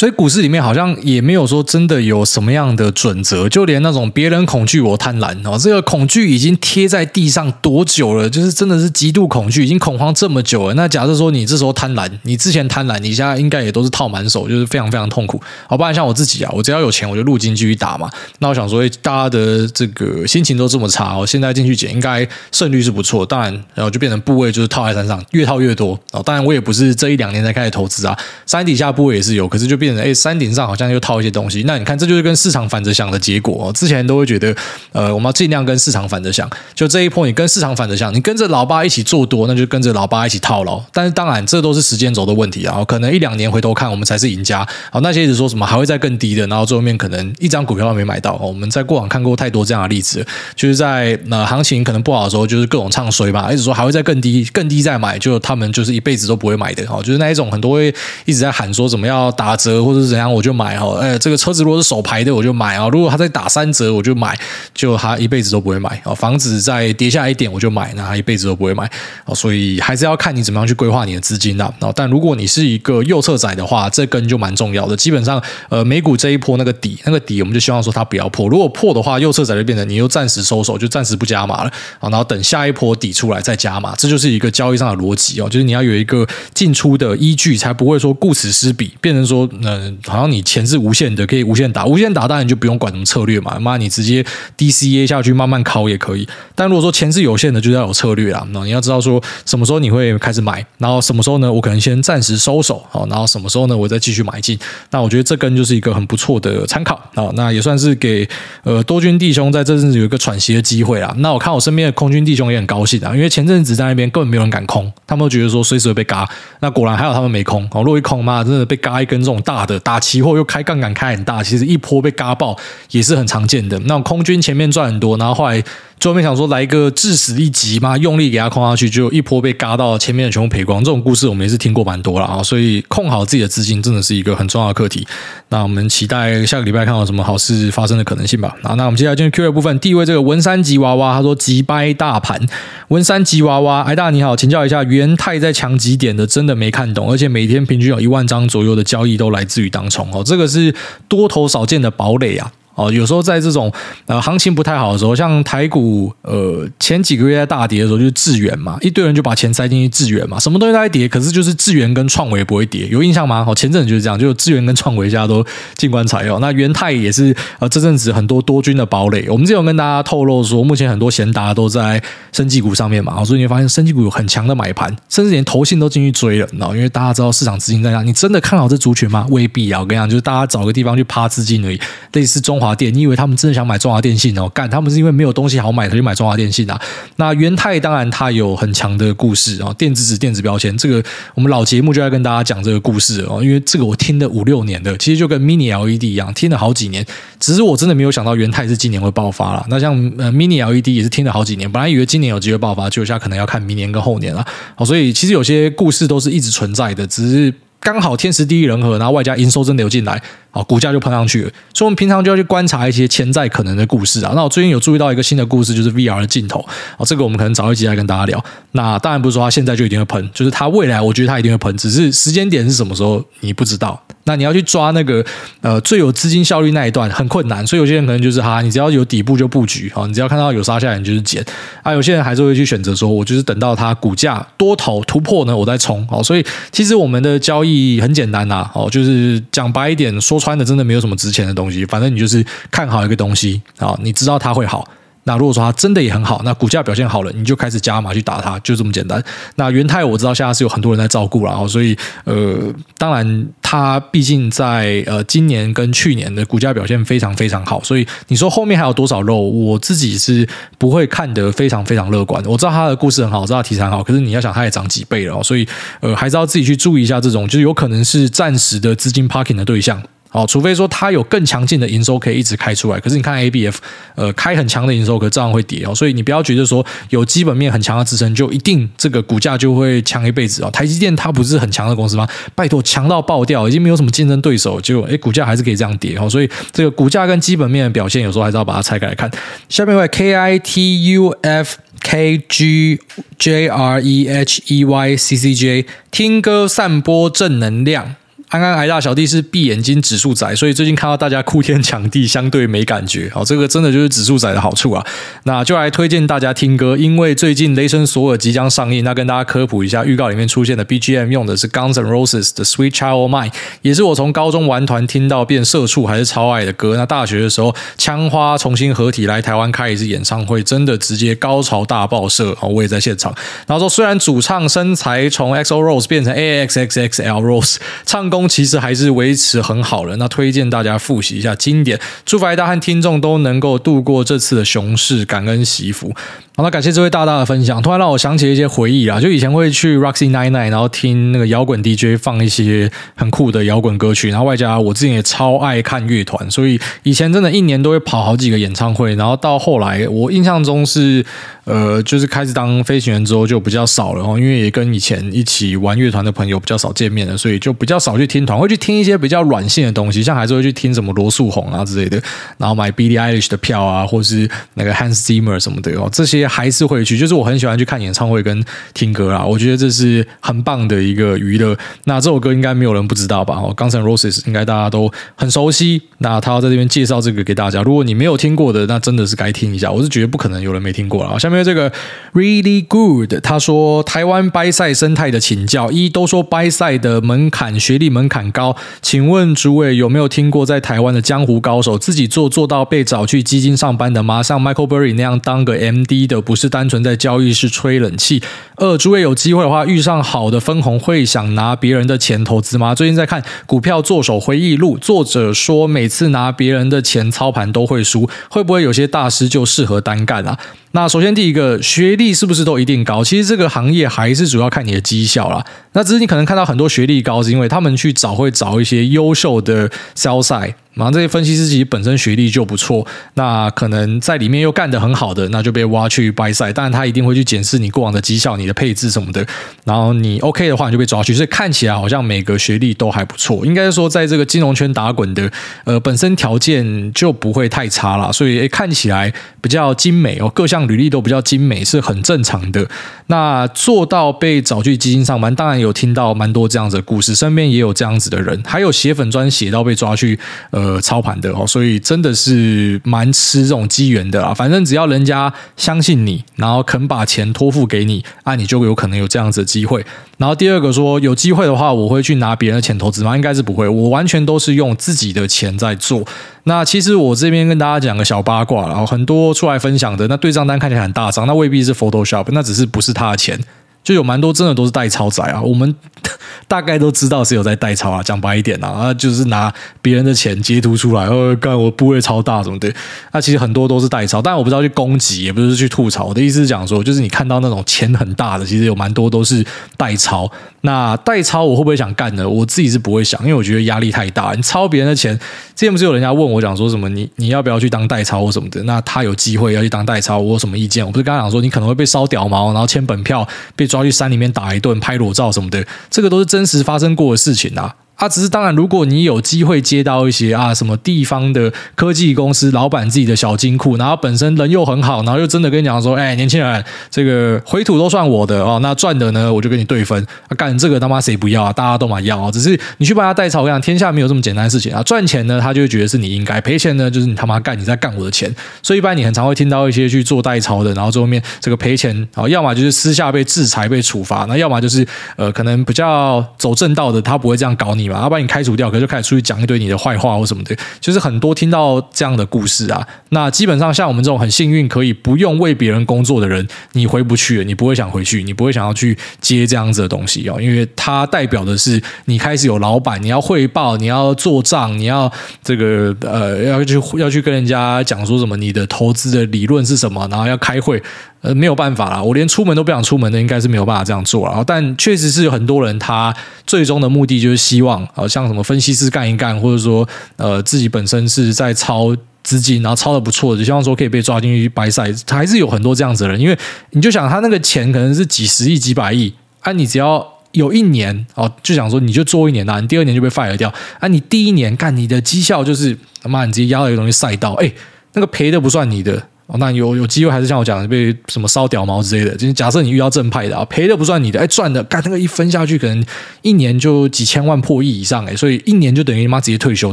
所以股市里面好像也没有说真的有什么样的准则，就连那种别人恐惧我贪婪哦，这个恐惧已经贴在地上多久了？就是真的是极度恐惧，已经恐慌这么久了。那假设说你这时候贪婪，你之前贪婪，你现在应该也都是套满手，就是非常非常痛苦。好，不然像我自己啊，我只要有钱我就入金继续打嘛。那我想说，大家的这个心情都这么差哦，现在进去捡应该胜率是不错。当然，然后就变成部位就是套在身上，越套越多哦。当然，我也不是这一两年才开始投资啊，山底下部位也是有，可是就变成哎山顶上。好像又套一些东西，那你看，这就是跟市场反着想的结果。之前都会觉得，呃，我们要尽量跟市场反着想。就这一波，你跟市场反着想，你跟着老八一起做多，那就跟着老八一起套牢。但是当然，这都是时间轴的问题啊。可能一两年回头看，我们才是赢家。好，那些一直说什么还会再更低的，然后最后面可能一张股票都没买到。我们在过往看过太多这样的例子，就是在那行情可能不好的时候，就是各种唱衰吧，一直说还会再更低，更低再买，就他们就是一辈子都不会买的。哦，就是那一种很多会一直在喊说怎么要打折或者是怎样，我就。买哦，哎，这个车子如果是手排的，我就买啊；如果他再打三折，我就买，就他一辈子都不会买啊。房子再跌下一点，我就买，那他一辈子都不会买啊。所以还是要看你怎么样去规划你的资金的。但如果你是一个右侧仔的话，这根就蛮重要的。基本上，呃，美股这一波那个底，那个底，我们就希望说它不要破。如果破的话，右侧仔就变成你又暂时收手，就暂时不加码了啊。然后等下一波底出来再加码，这就是一个交易上的逻辑哦。就是你要有一个进出的依据，才不会说顾此失彼，变成说，嗯，好像你钱是无限的，可以无限打，无限打当然就不用管什么策略嘛，妈你直接 DCA 下去慢慢考也可以。但如果说钱是有限的，就要有策略啦。那你要知道说什么时候你会开始买，然后什么时候呢？我可能先暂时收手，好，然后什么时候呢？我再继续买进。那我觉得这根就是一个很不错的参考啊。那也算是给呃多军弟兄在这阵子有一个喘息的机会啊。那我看我身边的空军弟兄也很高兴啊，因为前阵子在那边根本没有人敢空，他们都觉得说随时会被嘎。那果然还有他们没空哦，如果一空嘛，真的被嘎一根这种大的，打期货又开杠杆开很大，其实一波被嘎爆也是很常见的。那空军前面赚很多，然后后来。最后面想说来一个致死一击嘛，用力给他控下去，就一波被嘎到前面的全部赔光。这种故事我们也是听过蛮多了啊，所以控好自己的资金真的是一个很重要的课题。那我们期待下个礼拜看到什么好事发生的可能性吧。啊，那我们接下来进入 Q&A 部分。第一位这个文山吉娃娃他说急掰大盘，文山吉娃娃，哎大你好，请教一下元太在强几点的？真的没看懂，而且每天平均有一万张左右的交易都来自于当冲哦，这个是多头少见的堡垒啊。哦，有时候在这种呃行情不太好的时候，像台股呃前几个月在大跌的时候，就是智远嘛，一堆人就把钱塞进去智远嘛，什么东西都在跌，可是就是智远跟创维不会跌，有印象吗？哦，前阵子就是这样，就智远跟创维现在都静观察哦。那元太也是呃这阵子很多多军的堡垒，我们之前有跟大家透露说，目前很多闲达都在生技股上面嘛，所以你会发现生技股有很强的买盘，甚至连投信都进去追了，你知道，因为大家知道市场资金在哪，你真的看好这族群吗？未必啊，我跟你讲，就是大家找个地方去趴资金而已，类似中华。电，你以为他们真的想买中华电信哦？干，他们是因为没有东西好买，他就买中华电信啊。那元泰当然它有很强的故事啊，电子纸、电子标签，这个我们老节目就在跟大家讲这个故事哦。因为这个我听了五六年的，其实就跟 Mini LED 一样，听了好几年。只是我真的没有想到元泰是今年会爆发了。那像呃 Mini LED 也是听了好几年，本来以为今年有机会爆发，结果现在可能要看明年跟后年了。好，所以其实有些故事都是一直存在的，只是。刚好天时地利人和，然后外加营收真的有进来，好，股价就喷上去了。所以，我们平常就要去观察一些潜在可能的故事啊。那我最近有注意到一个新的故事，就是 VR 的镜头。哦，这个我们可能早一集来跟大家聊。那当然不是说它现在就一定会喷，就是它未来，我觉得它一定会喷，只是时间点是什么时候你不知道。那你要去抓那个呃最有资金效率那一段很困难，所以有些人可能就是哈，你只要有底部就布局，好，你只要看到有杀下来你就是捡啊。有些人还是会去选择说，我就是等到它股价多头突破呢，我再冲。好，所以其实我们的交易很简单呐，哦，就是讲白一点，说穿的真的没有什么值钱的东西，反正你就是看好一个东西啊，你知道它会好。那如果说它真的也很好，那股价表现好了，你就开始加码去打它，就这么简单。那元泰我知道现在是有很多人在照顾了，所以呃，当然它毕竟在呃今年跟去年的股价表现非常非常好，所以你说后面还有多少肉，我自己是不会看得非常非常乐观。我知道它的故事很好，我知道题材很好，可是你要想它也涨几倍了，所以呃还是要自己去注意一下这种，就是有可能是暂时的资金 parking 的对象。哦，除非说它有更强劲的营收可以一直开出来，可是你看 ABF，呃，开很强的营收，可照样会跌哦。所以你不要觉得说有基本面很强的支撑，就一定这个股价就会强一辈子哦。台积电它不是很强的公司吗？拜托，强到爆掉，已经没有什么竞争对手，结果诶，股价还是可以这样跌哦。所以这个股价跟基本面的表现，有时候还是要把它拆开来看。下面一位 K I T U F K G J R E H E Y C C J，听歌散播正能量。安安，挨大小弟是闭眼睛指数仔，所以最近看到大家哭天抢地，相对没感觉。好，这个真的就是指数仔的好处啊。那就来推荐大家听歌，因为最近雷神索尔即将上映。那跟大家科普一下，预告里面出现的 BGM 用的是 Guns N' Roses 的 Sweet Child Mine，也是我从高中玩团听到变社畜还是超爱的歌。那大学的时候，枪花重新合体来台湾开一次演唱会，真的直接高潮大爆射。哦，我也在现场。然后说，虽然主唱身材从 XO Rose 变成 AXXXL Rose，唱功。其实还是维持很好的，那推荐大家复习一下经典，祝福大家和听众都能够度过这次的熊市，感恩惜福。好，那感谢这位大大的分享，突然让我想起一些回忆啊。就以前会去 Roxy Nine Nine，然后听那个摇滚 DJ 放一些很酷的摇滚歌曲，然后外加我自己也超爱看乐团，所以以前真的一年都会跑好几个演唱会。然后到后来，我印象中是呃，就是开始当飞行员之后就比较少了哦，因为也跟以前一起玩乐团的朋友比较少见面了，所以就比较少去听团，会去听一些比较软性的东西，像还是会去听什么罗素红啊之类的，然后买 Billie Eilish 的票啊，或是那个 Hans Zimmer 什么的哦，这些。还是会去，就是我很喜欢去看演唱会跟听歌啦。我觉得这是很棒的一个娱乐。那这首歌应该没有人不知道吧？哦，Guns N' Roses 应该大家都很熟悉。那他要在这边介绍这个给大家。如果你没有听过的，那真的是该听一下。我是觉得不可能有人没听过了。下面这个 Really Good，他说台湾掰赛生态的请教：一都说掰赛的门槛学历门槛高，请问主委有没有听过在台湾的江湖高手自己做做到被找去基金上班的吗？像 Michael Berry 那样当个 MD 的？不是单纯在交易室吹冷气。二，诸位有机会的话，遇上好的分红，会想拿别人的钱投资吗？最近在看《股票作手回忆录》，作者说每次拿别人的钱操盘都会输，会不会有些大师就适合单干啊？那首先第一个，学历是不是都一定高？其实这个行业还是主要看你的绩效啦。那只是你可能看到很多学历高，是因为他们去找会找一些优秀的 sell side。然后这些分析师其实本身学历就不错，那可能在里面又干得很好的，那就被挖去 buy side。当然他一定会去检视你过往的绩效、你的配置什么的。然后你 OK 的话，你就被抓去。所以看起来好像每个学历都还不错，应该说在这个金融圈打滚的，呃，本身条件就不会太差了。所以诶看起来比较精美哦，各项履历都比较精美，是很正常的。那做到被找去基金上班，当然有听到蛮多这样子的故事，身边也有这样子的人，还有写粉专写到被抓去呃呃操盘的哦，所以真的是蛮吃这种机缘的啊。反正只要人家相信你，然后肯把钱托付给你，啊，你就有可能有这样子的机会。然后第二个说有机会的话，我会去拿别人的钱投资吗？应该是不会，我完全都是用自己的钱在做。那其实我这边跟大家讲个小八卦，然后很多出来分享的那对账单看起来很大张，那未必是 Photoshop，那只是不是他的钱。就有蛮多真的都是代抄仔啊，我们 大概都知道是有在代抄啊，讲白一点啊，就是拿别人的钱截图出来，哦，干我部位超大什么的，那其实很多都是代抄，但我不知道去攻击，也不是去吐槽，我的意思是讲说，就是你看到那种钱很大的，其实有蛮多都是代抄。那代抄我会不会想干呢？我自己是不会想，因为我觉得压力太大。你抄别人的钱，之前不是有人家问我讲说什么，你你要不要去当代抄或什么的？那他有机会要去当代抄，我有什么意见？我不是刚刚讲说你可能会被烧屌毛，然后签本票被抓去山里面打一顿，拍裸照什么的，这个都是真实发生过的事情啊。啊，只是当然，如果你有机会接到一些啊什么地方的科技公司老板自己的小金库，然后本身人又很好，然后又真的跟你讲说，哎，年轻人，这个回吐都算我的哦，那赚的呢，我就跟你对分。啊，干这个他妈谁不要啊？大家都嘛要啊，只是你去帮他代操，我讲天下没有这么简单的事情啊。赚钱呢，他就会觉得是你应该；赔钱呢，就是你他妈干，你在干我的钱。所以一般你很常会听到一些去做代操的，然后最后面这个赔钱啊，要么就是私下被制裁被处罚，那要么就是呃可能比较走正道的，他不会这样搞你嘛，他把你开除掉。可就开始出去讲一堆你的坏话或什么的，就是很多听到这样的故事啊。那基本上像我们这种很幸运可以不用为别人工作的人，你回不去了，你不会想回去，你不会想要去接这样子的东西哦，因为它代表的是你开始有老板，你要汇报，你要做账，你要这个呃要去要去跟人家讲说什么你的投资的理论是什么，然后要开会。呃，没有办法啦，我连出门都不想出门的，应该是没有办法这样做了。但确实是有很多人，他最终的目的就是希望，好像什么分析师干一干，或者说，呃，自己本身是在操资金，然后操的不错，就希望说可以被抓进去白赛，还是有很多这样子的人。因为你就想，他那个钱可能是几十亿、几百亿，啊，你只要有一年哦，就想说你就做一年呐，你第二年就被 fire 掉，啊，你第一年干你的绩效就是他妈你直接压到一个东西赛道，哎，那个赔的不算你的。哦，那有有机会还是像我讲的被什么烧屌毛之类的。就是假设你遇到正派的啊，赔的不算你的，哎，赚的，干那个一分下去，可能一年就几千万破亿以上，哎，所以一年就等于你妈直接退休。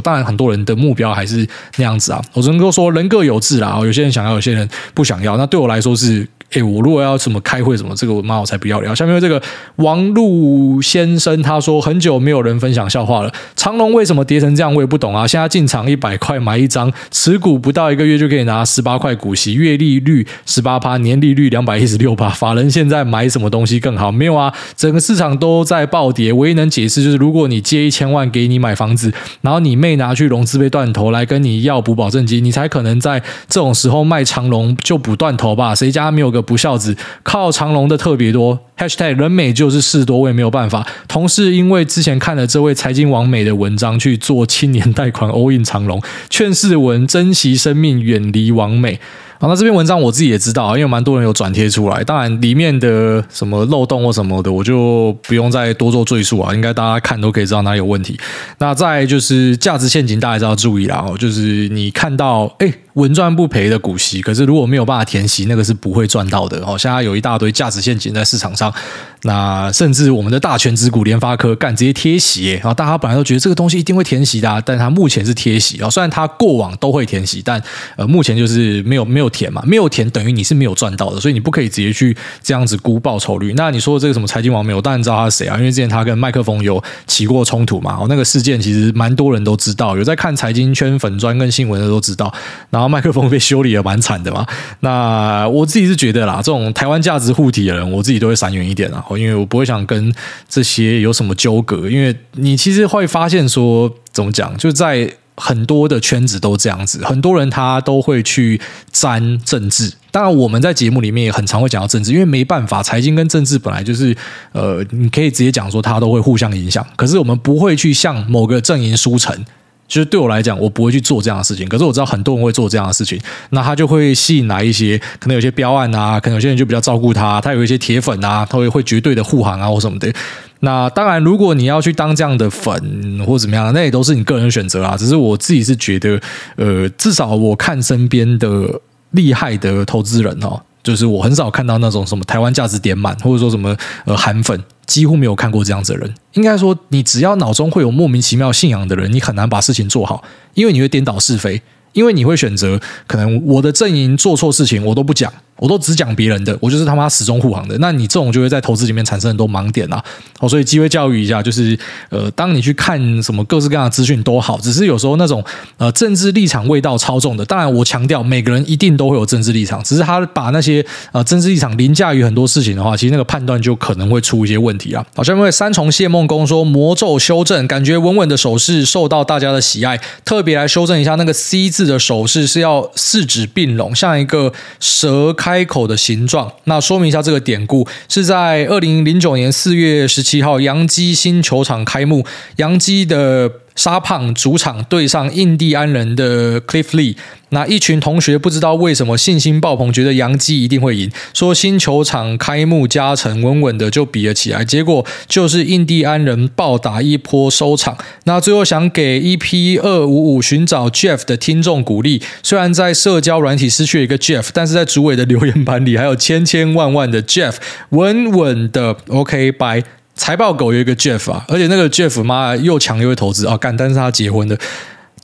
当然，很多人的目标还是那样子啊。我只能够说人各有志啦，有些人想要，有些人不想要。那对我来说是。哎，我如果要什么开会什么，这个我妈我才不要聊。下面这个王路先生他说，很久没有人分享笑话了。长龙为什么跌成这样，我也不懂啊。现在进场一百块买一张，持股不到一个月就可以拿十八块股息，月利率十八趴，年利率两百一十六趴。法人现在买什么东西更好？没有啊，整个市场都在暴跌。唯一能解释就是，如果你借一千万给你买房子，然后你妹拿去融资被断头来跟你要补保证金，你才可能在这种时候卖长龙就补断头吧？谁家没有个？不孝子靠长龙的特别多，# #hashtag 人美就是事多，我也没有办法。同事因为之前看了这位财经网美的文章去做青年贷款，all in 长龙，劝世文珍惜生命，远离网美。好，那这篇文章我自己也知道，因为蛮多人有转贴出来。当然，里面的什么漏洞或什么的，我就不用再多做赘述啊。应该大家看都可以知道哪里有问题。那再就是价值陷阱，大家就要注意啦。哦，就是你看到哎，稳赚不赔的股息，可是如果没有办法填息，那个是不会赚到的。哦，现在有一大堆价值陷阱在市场上。那甚至我们的大权之股联发科干直接贴息，然后大家本来都觉得这个东西一定会填息的，啊，但它目前是贴息啊。虽然它过往都会填息，但呃目前就是没有没有填嘛，没有填等于你是没有赚到的，所以你不可以直接去这样子估报酬率。那你说这个什么财经王没有？当然知道他是谁啊，因为之前他跟麦克风有起过冲突嘛。哦，那个事件其实蛮多人都知道，有在看财经圈粉专跟新闻的都知道。然后麦克风被修理的蛮惨的嘛。那我自己是觉得啦，这种台湾价值护体的人，我自己都会闪远一点啊，因为我不会想跟这些有什么纠葛。因为你其实会发现说，怎么讲，就在很多的圈子都这样子，很多人他都会去沾政治。当然，我们在节目里面也很常会讲到政治，因为没办法，财经跟政治本来就是，呃，你可以直接讲说它都会互相影响。可是我们不会去向某个阵营输诚。就是对我来讲，我不会去做这样的事情。可是我知道很多人会做这样的事情，那他就会吸引来一些可能有些标案啊，可能有些人就比较照顾他，他有一些铁粉啊，他会会绝对的护航啊或什么的。那当然，如果你要去当这样的粉或怎么样，那也都是你个人选择啊。只是我自己是觉得，呃，至少我看身边的厉害的投资人哦。就是我很少看到那种什么台湾价值点满，或者说什么呃韩粉，几乎没有看过这样子的人。应该说，你只要脑中会有莫名其妙信仰的人，你很难把事情做好，因为你会颠倒是非，因为你会选择可能我的阵营做错事情，我都不讲。我都只讲别人的，我就是他妈始终护航的。那你这种就会在投资里面产生很多盲点啊。哦，所以机会教育一下，就是呃，当你去看什么各式各样的资讯都好，只是有时候那种呃政治立场味道超重的。当然，我强调每个人一定都会有政治立场，只是他把那些呃政治立场凌驾于很多事情的话，其实那个判断就可能会出一些问题啊。好，下面三重谢梦工说魔咒修正，感觉稳稳的手势受到大家的喜爱，特别来修正一下那个 C 字的手势是要四指并拢，像一个蛇开。开口的形状，那说明一下这个典故是在二零零九年四月十七号，洋基新球场开幕，洋基的。沙胖主场对上印第安人的 Cliff Lee，那一群同学不知道为什么信心爆棚，觉得洋基一定会赢，说新球场开幕加成稳稳的就比了起来，结果就是印第安人暴打一波收场。那最后想给 EP 二五五寻找 Jeff 的听众鼓励，虽然在社交软体失去了一个 Jeff，但是在主委的留言板里还有千千万万的 Jeff，稳稳的 OK By。财报狗有一个 Jeff 啊，而且那个 Jeff 妈又强又会投资啊，干，但是他结婚的。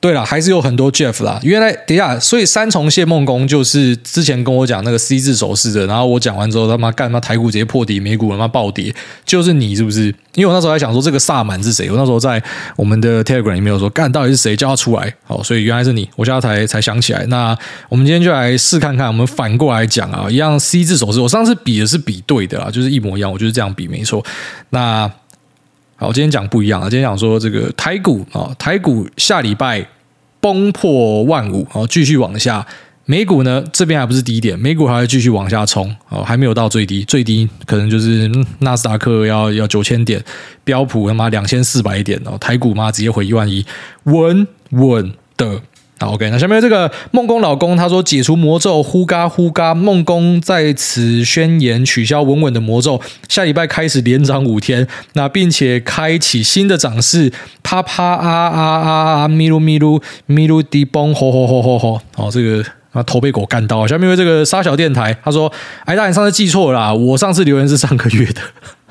对了，还是有很多 Jeff 啦。原来等一下，所以三重谢梦工就是之前跟我讲那个 C 字手势的，然后我讲完之后，他妈干他妈台股直接破底，美股他妈暴跌，就是你是不是？因为我那时候还想说这个萨满是谁，我那时候在我们的 Telegram 里面有说干到底是谁叫他出来？好，所以原来是你，我现在才才想起来。那我们今天就来试看看，我们反过来讲啊，一样 C 字手势，我上次比的是比对的啦，就是一模一样，我就是这样比没错。那好，今天讲不一样啊，今天讲说这个台股啊，台股下礼拜。崩破万五，然后继续往下。美股呢，这边还不是低点，美股还会继续往下冲，哦，还没有到最低，最低可能就是纳斯达克要要九千点，标普他妈两千四百点哦，台股妈直接回一万一，稳稳的。好，OK，那下面这个梦工老公他说解除魔咒，呼嘎呼嘎，梦工在此宣言取消稳稳的魔咒，下礼拜开始连涨五天，那并且开启新的涨势，啪啪啊啊啊啊，咪噜咪噜咪噜滴嘣，吼吼吼吼吼，好，这个啊头被狗干到，下面这个沙小电台他说，哎大，你上次记错了，我上次留言是上个月的。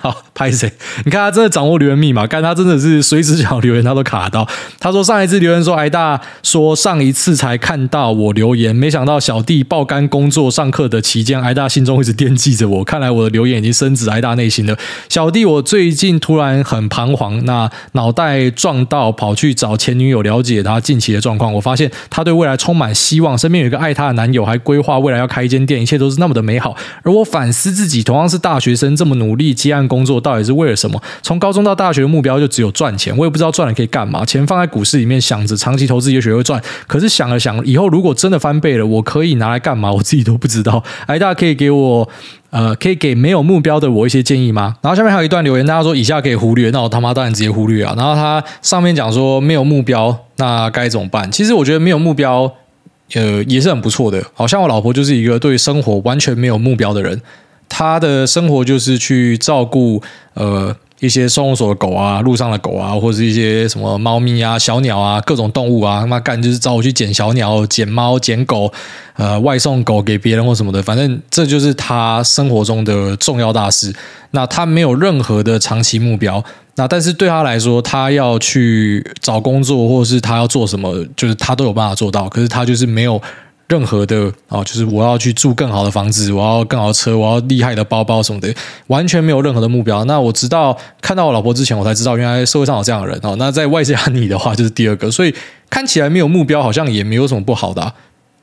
好，拍谁？你看他真的掌握留言密码，看他真的是随时想留言他都卡到。他说上一次留言说，挨大说上一次才看到我留言，没想到小弟爆肝工作上课的期间，挨大心中一直惦记着我。看来我的留言已经深植挨大内心了。小弟我最近突然很彷徨，那脑袋撞到跑去找前女友了解他近期的状况。我发现他对未来充满希望，身边有一个爱他的男友，还规划未来要开一间店，一切都是那么的美好。而我反思自己，同样是大学生，这么努力接案。工作到底是为了什么？从高中到大学的目标就只有赚钱，我也不知道赚了可以干嘛。钱放在股市里面，想着长期投资也许会赚。可是想了想，以后如果真的翻倍了，我可以拿来干嘛？我自己都不知道。哎，大家可以给我呃，可以给没有目标的我一些建议吗？然后下面还有一段留言，大家说以下可以忽略，那我他妈当然直接忽略啊。然后他上面讲说没有目标，那该怎么办？其实我觉得没有目标，呃，也是很不错的。好像我老婆就是一个对生活完全没有目标的人。他的生活就是去照顾呃一些收容所的狗啊，路上的狗啊，或者是一些什么猫咪啊、小鸟啊，各种动物啊，他妈干就是找我去捡小鸟、捡猫、捡狗，呃，外送狗给别人或什么的，反正这就是他生活中的重要大事。那他没有任何的长期目标，那但是对他来说，他要去找工作，或者是他要做什么，就是他都有办法做到。可是他就是没有。任何的啊，就是我要去住更好的房子，我要更好的车，我要厉害的包包什么的，完全没有任何的目标。那我直到看到我老婆之前，我才知道原来社会上有这样的人哦。那在外加你的话，就是第二个。所以看起来没有目标，好像也没有什么不好的。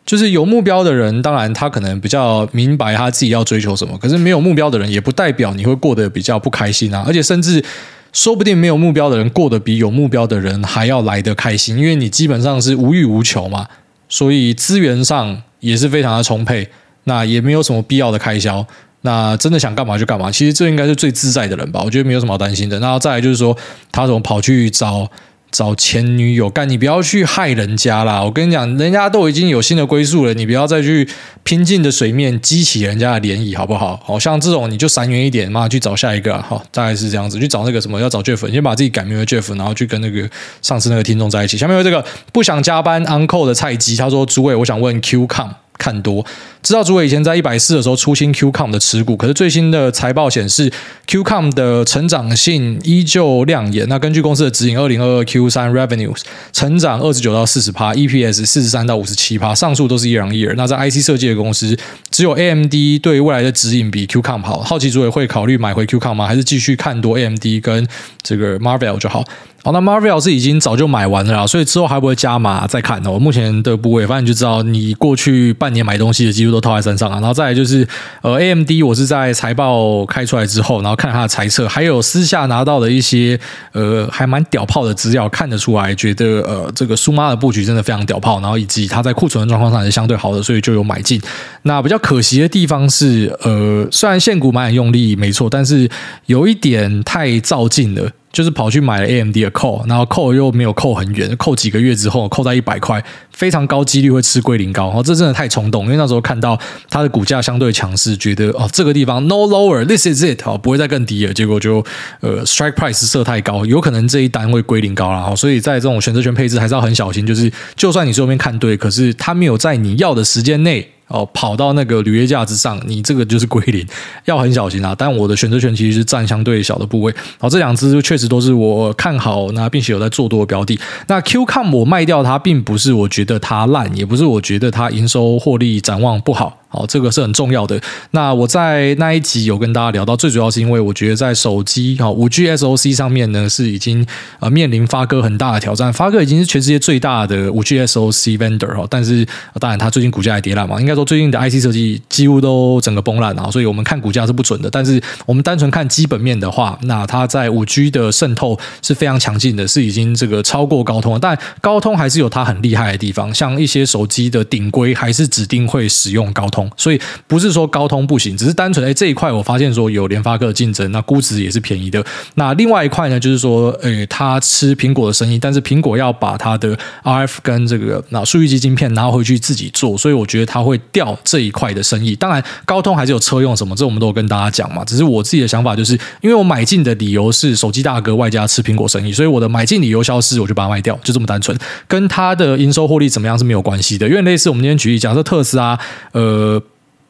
就是有目标的人，当然他可能比较明白他自己要追求什么。可是没有目标的人，也不代表你会过得比较不开心啊。而且甚至说不定没有目标的人过得比有目标的人还要来得开心，因为你基本上是无欲无求嘛。所以资源上也是非常的充沛，那也没有什么必要的开销，那真的想干嘛就干嘛。其实这应该是最自在的人吧，我觉得没有什么好担心的。然后再来就是说，他怎么跑去找？找前女友干，你不要去害人家啦！我跟你讲，人家都已经有新的归宿了，你不要再去拼尽的水面激起人家的涟漪，好不好？好像这种你就闪远一点，妈去找下一个！好，大概是这样子，去找那个什么要找 Jeff，你先把自己改名为 Jeff，然后去跟那个上次那个听众在一起。下面有这个不想加班 Uncle 的菜鸡，他说：“诸位，我想问 QCOM。”看多，知道主委以前在一百四的时候出清 QCOM 的持股，可是最新的财报显示 QCOM 的成长性依旧亮眼。那根据公司的指引，二零二二 Q 三 Revenues 成长二十九到四十趴，EPS 四十三到五十七趴，上述都是 year on year。那在 IC 设计的公司，只有 AMD 对未来的指引比 QCOM 好。好奇主委会考虑买回 QCOM 吗？还是继续看多 AMD 跟这个 Marvell 就好？好，那 Marvel 是已经早就买完了啦，所以之后还不会加码再看哦。目前的部位，反正你就知道，你过去半年买东西的几乎都套在身上啊。然后再来就是，呃，AMD 我是在财报开出来之后，然后看它的猜测，还有私下拿到的一些呃还蛮屌炮的资料，看得出来，觉得呃这个苏妈的布局真的非常屌炮。然后以及它在库存状况上也是相对好的，所以就有买进。那比较可惜的地方是，呃，虽然现股买很用力，没错，但是有一点太躁进了。就是跑去买了 AMD 的 call，然后 call 又没有扣很远，扣几个月之后扣在一百块，非常高几率会吃龟苓膏。哦，这真的太冲动，因为那时候看到它的股价相对强势，觉得哦这个地方 no lower，this is it，哦不会再更低了。结果就呃 strike price 设太高，有可能这一单会龟苓膏了。所以在这种选择权配置还是要很小心，就是就算你最后面看对，可是它没有在你要的时间内。哦，跑到那个履约价之上，你这个就是归零，要很小心啊。但我的选择权其实是占相对小的部位。哦，这两只确实都是我看好，那并且有在做多的标的。那 QCOM 我卖掉它，并不是我觉得它烂，也不是我觉得它营收获利展望不好。好，这个是很重要的。那我在那一集有跟大家聊到，最主要是因为我觉得在手机哈五 G SoC 上面呢，是已经呃面临发哥很大的挑战。发哥已经是全世界最大的五 G SoC vendor 哈，但是当然他最近股价也跌烂嘛，应该说最近的 IC 设计几乎都整个崩烂啊，所以我们看股价是不准的。但是我们单纯看基本面的话，那它在五 G 的渗透是非常强劲的，是已经这个超过高通了。但高通还是有它很厉害的地方，像一些手机的顶规还是指定会使用高通。所以不是说高通不行，只是单纯哎这一块我发现说有联发科的竞争，那估值也是便宜的。那另外一块呢，就是说，诶，他吃苹果的生意，但是苹果要把它的 RF 跟这个那数据机晶片拿回去自己做，所以我觉得他会掉这一块的生意。当然，高通还是有车用什么，这我们都有跟大家讲嘛。只是我自己的想法就是，因为我买进的理由是手机大哥外加吃苹果生意，所以我的买进理由消失，我就把它卖掉，就这么单纯，跟他的营收获利怎么样是没有关系的。因为类似我们今天举例，假设特斯拉，呃。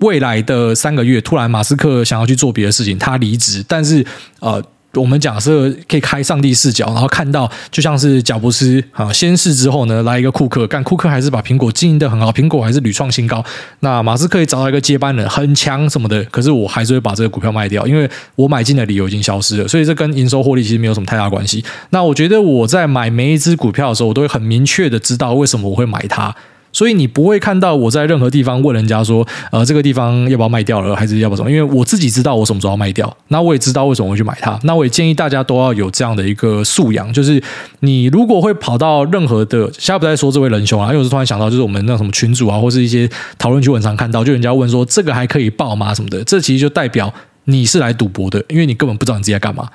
未来的三个月，突然马斯克想要去做别的事情，他离职。但是，呃，我们假设可以开上帝视角，然后看到，就像是贾布斯啊先逝之后呢，来一个库克，干库克还是把苹果经营得很好，苹果还是屡创新高。那马斯克也找到一个接班人，很强什么的，可是我还是会把这个股票卖掉，因为我买进的理由已经消失了。所以这跟营收获利其实没有什么太大关系。那我觉得我在买每一只股票的时候，我都会很明确的知道为什么我会买它。所以你不会看到我在任何地方问人家说，呃，这个地方要不要卖掉了，还是要不要什么？因为我自己知道我什么时候要卖掉，那我也知道为什么会去买它。那我也建议大家都要有这样的一个素养，就是你如果会跑到任何的，现在不再说这位仁兄啊，因为我是突然想到，就是我们那什么群主啊，或是一些讨论区很常看到，就人家问说这个还可以报吗？什么的，这其实就代表你是来赌博的，因为你根本不知道你自己在干嘛。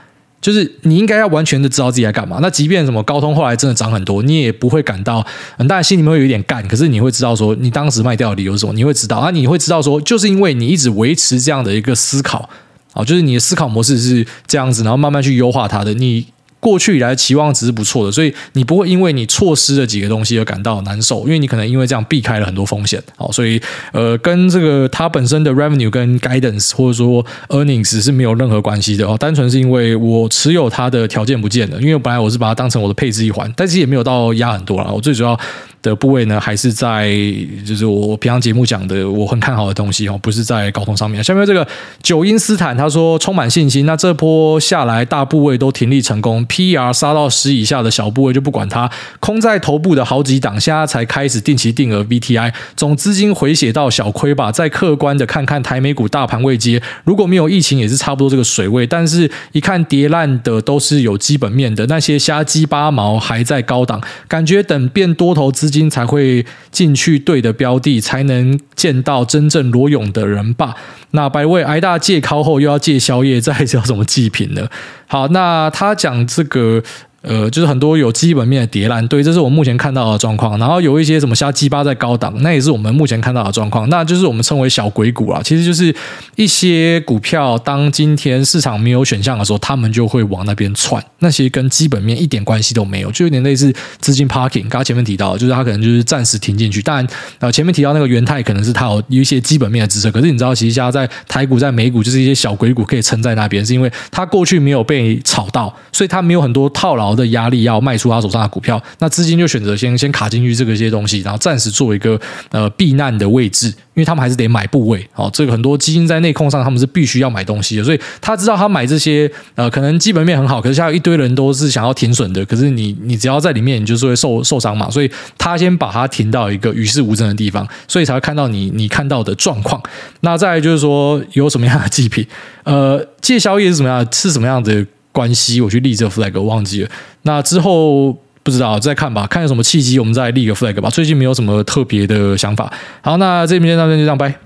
就是你应该要完全的知道自己在干嘛。那即便什么高通后来真的涨很多，你也不会感到，当然心里面会有一点干，可是你会知道说你当时卖掉的理由是什么，你会知道啊，你会知道说，就是因为你一直维持这样的一个思考，啊，就是你的思考模式是这样子，然后慢慢去优化它的你。过去以来的期望值是不错的，所以你不会因为你错失了几个东西而感到难受，因为你可能因为这样避开了很多风险。好，所以呃，跟这个它本身的 revenue 跟 guidance 或者说 earnings 是没有任何关系的哦，单纯是因为我持有它的条件不见了，因为本来我是把它当成我的配置一环，但是也没有到压很多了。我最主要的部位呢，还是在就是我平常节目讲的我很看好的东西哦，不是在高通上面。下面这个九因斯坦他说充满信心，那这波下来大部位都停利成功，P R 杀到十以下的小部位就不管它，空在头部的好几档，现在才开始定期定额 VTI，总资金回血到小亏吧。再客观的看看台美股大盘位阶，如果没有疫情也是差不多这个水位，但是一看跌烂的都是有基本面的，那些瞎鸡巴毛还在高档，感觉等变多头资金金。才会进去对的标的，才能见到真正裸泳的人吧。那百位挨大戒靠后又要戒宵夜，这还是要怎么祭品呢？好，那他讲这个。呃，就是很多有基本面的跌烂，对，这是我目前看到的状况。然后有一些什么瞎鸡巴在高档，那也是我们目前看到的状况。那就是我们称为小鬼股啦，其实就是一些股票，当今天市场没有选项的时候，他们就会往那边窜。那些跟基本面一点关系都没有，就有点类似资金 parking。刚刚前面提到，就是他可能就是暂时停进去。当然，呃，前面提到那个元泰可能是他有一些基本面的支撑，可是你知道，其实现在在台股、在美股，就是一些小鬼股可以撑在那边，是因为它过去没有被炒到，所以它没有很多套牢的压力要卖出他手上的股票，那资金就选择先先卡进去这个一些东西，然后暂时做一个呃避难的位置，因为他们还是得买部位。哦，这个很多基金在内控上他们是必须要买东西的，所以他知道他买这些呃可能基本面很好，可是现在一堆人都是想要停损的，可是你你只要在里面，你就是会受受伤嘛，所以他先把它停到一个与世无争的地方，所以才会看到你你看到的状况。那再就是说有什么样的祭品，呃，戒宵夜是什么样，是什么样的？关系，我去立这 flag，我忘记了。那之后不知道再看吧，看有什么契机，我们再立个 flag 吧。最近没有什么特别的想法。好，那这边就到这就这样，拜。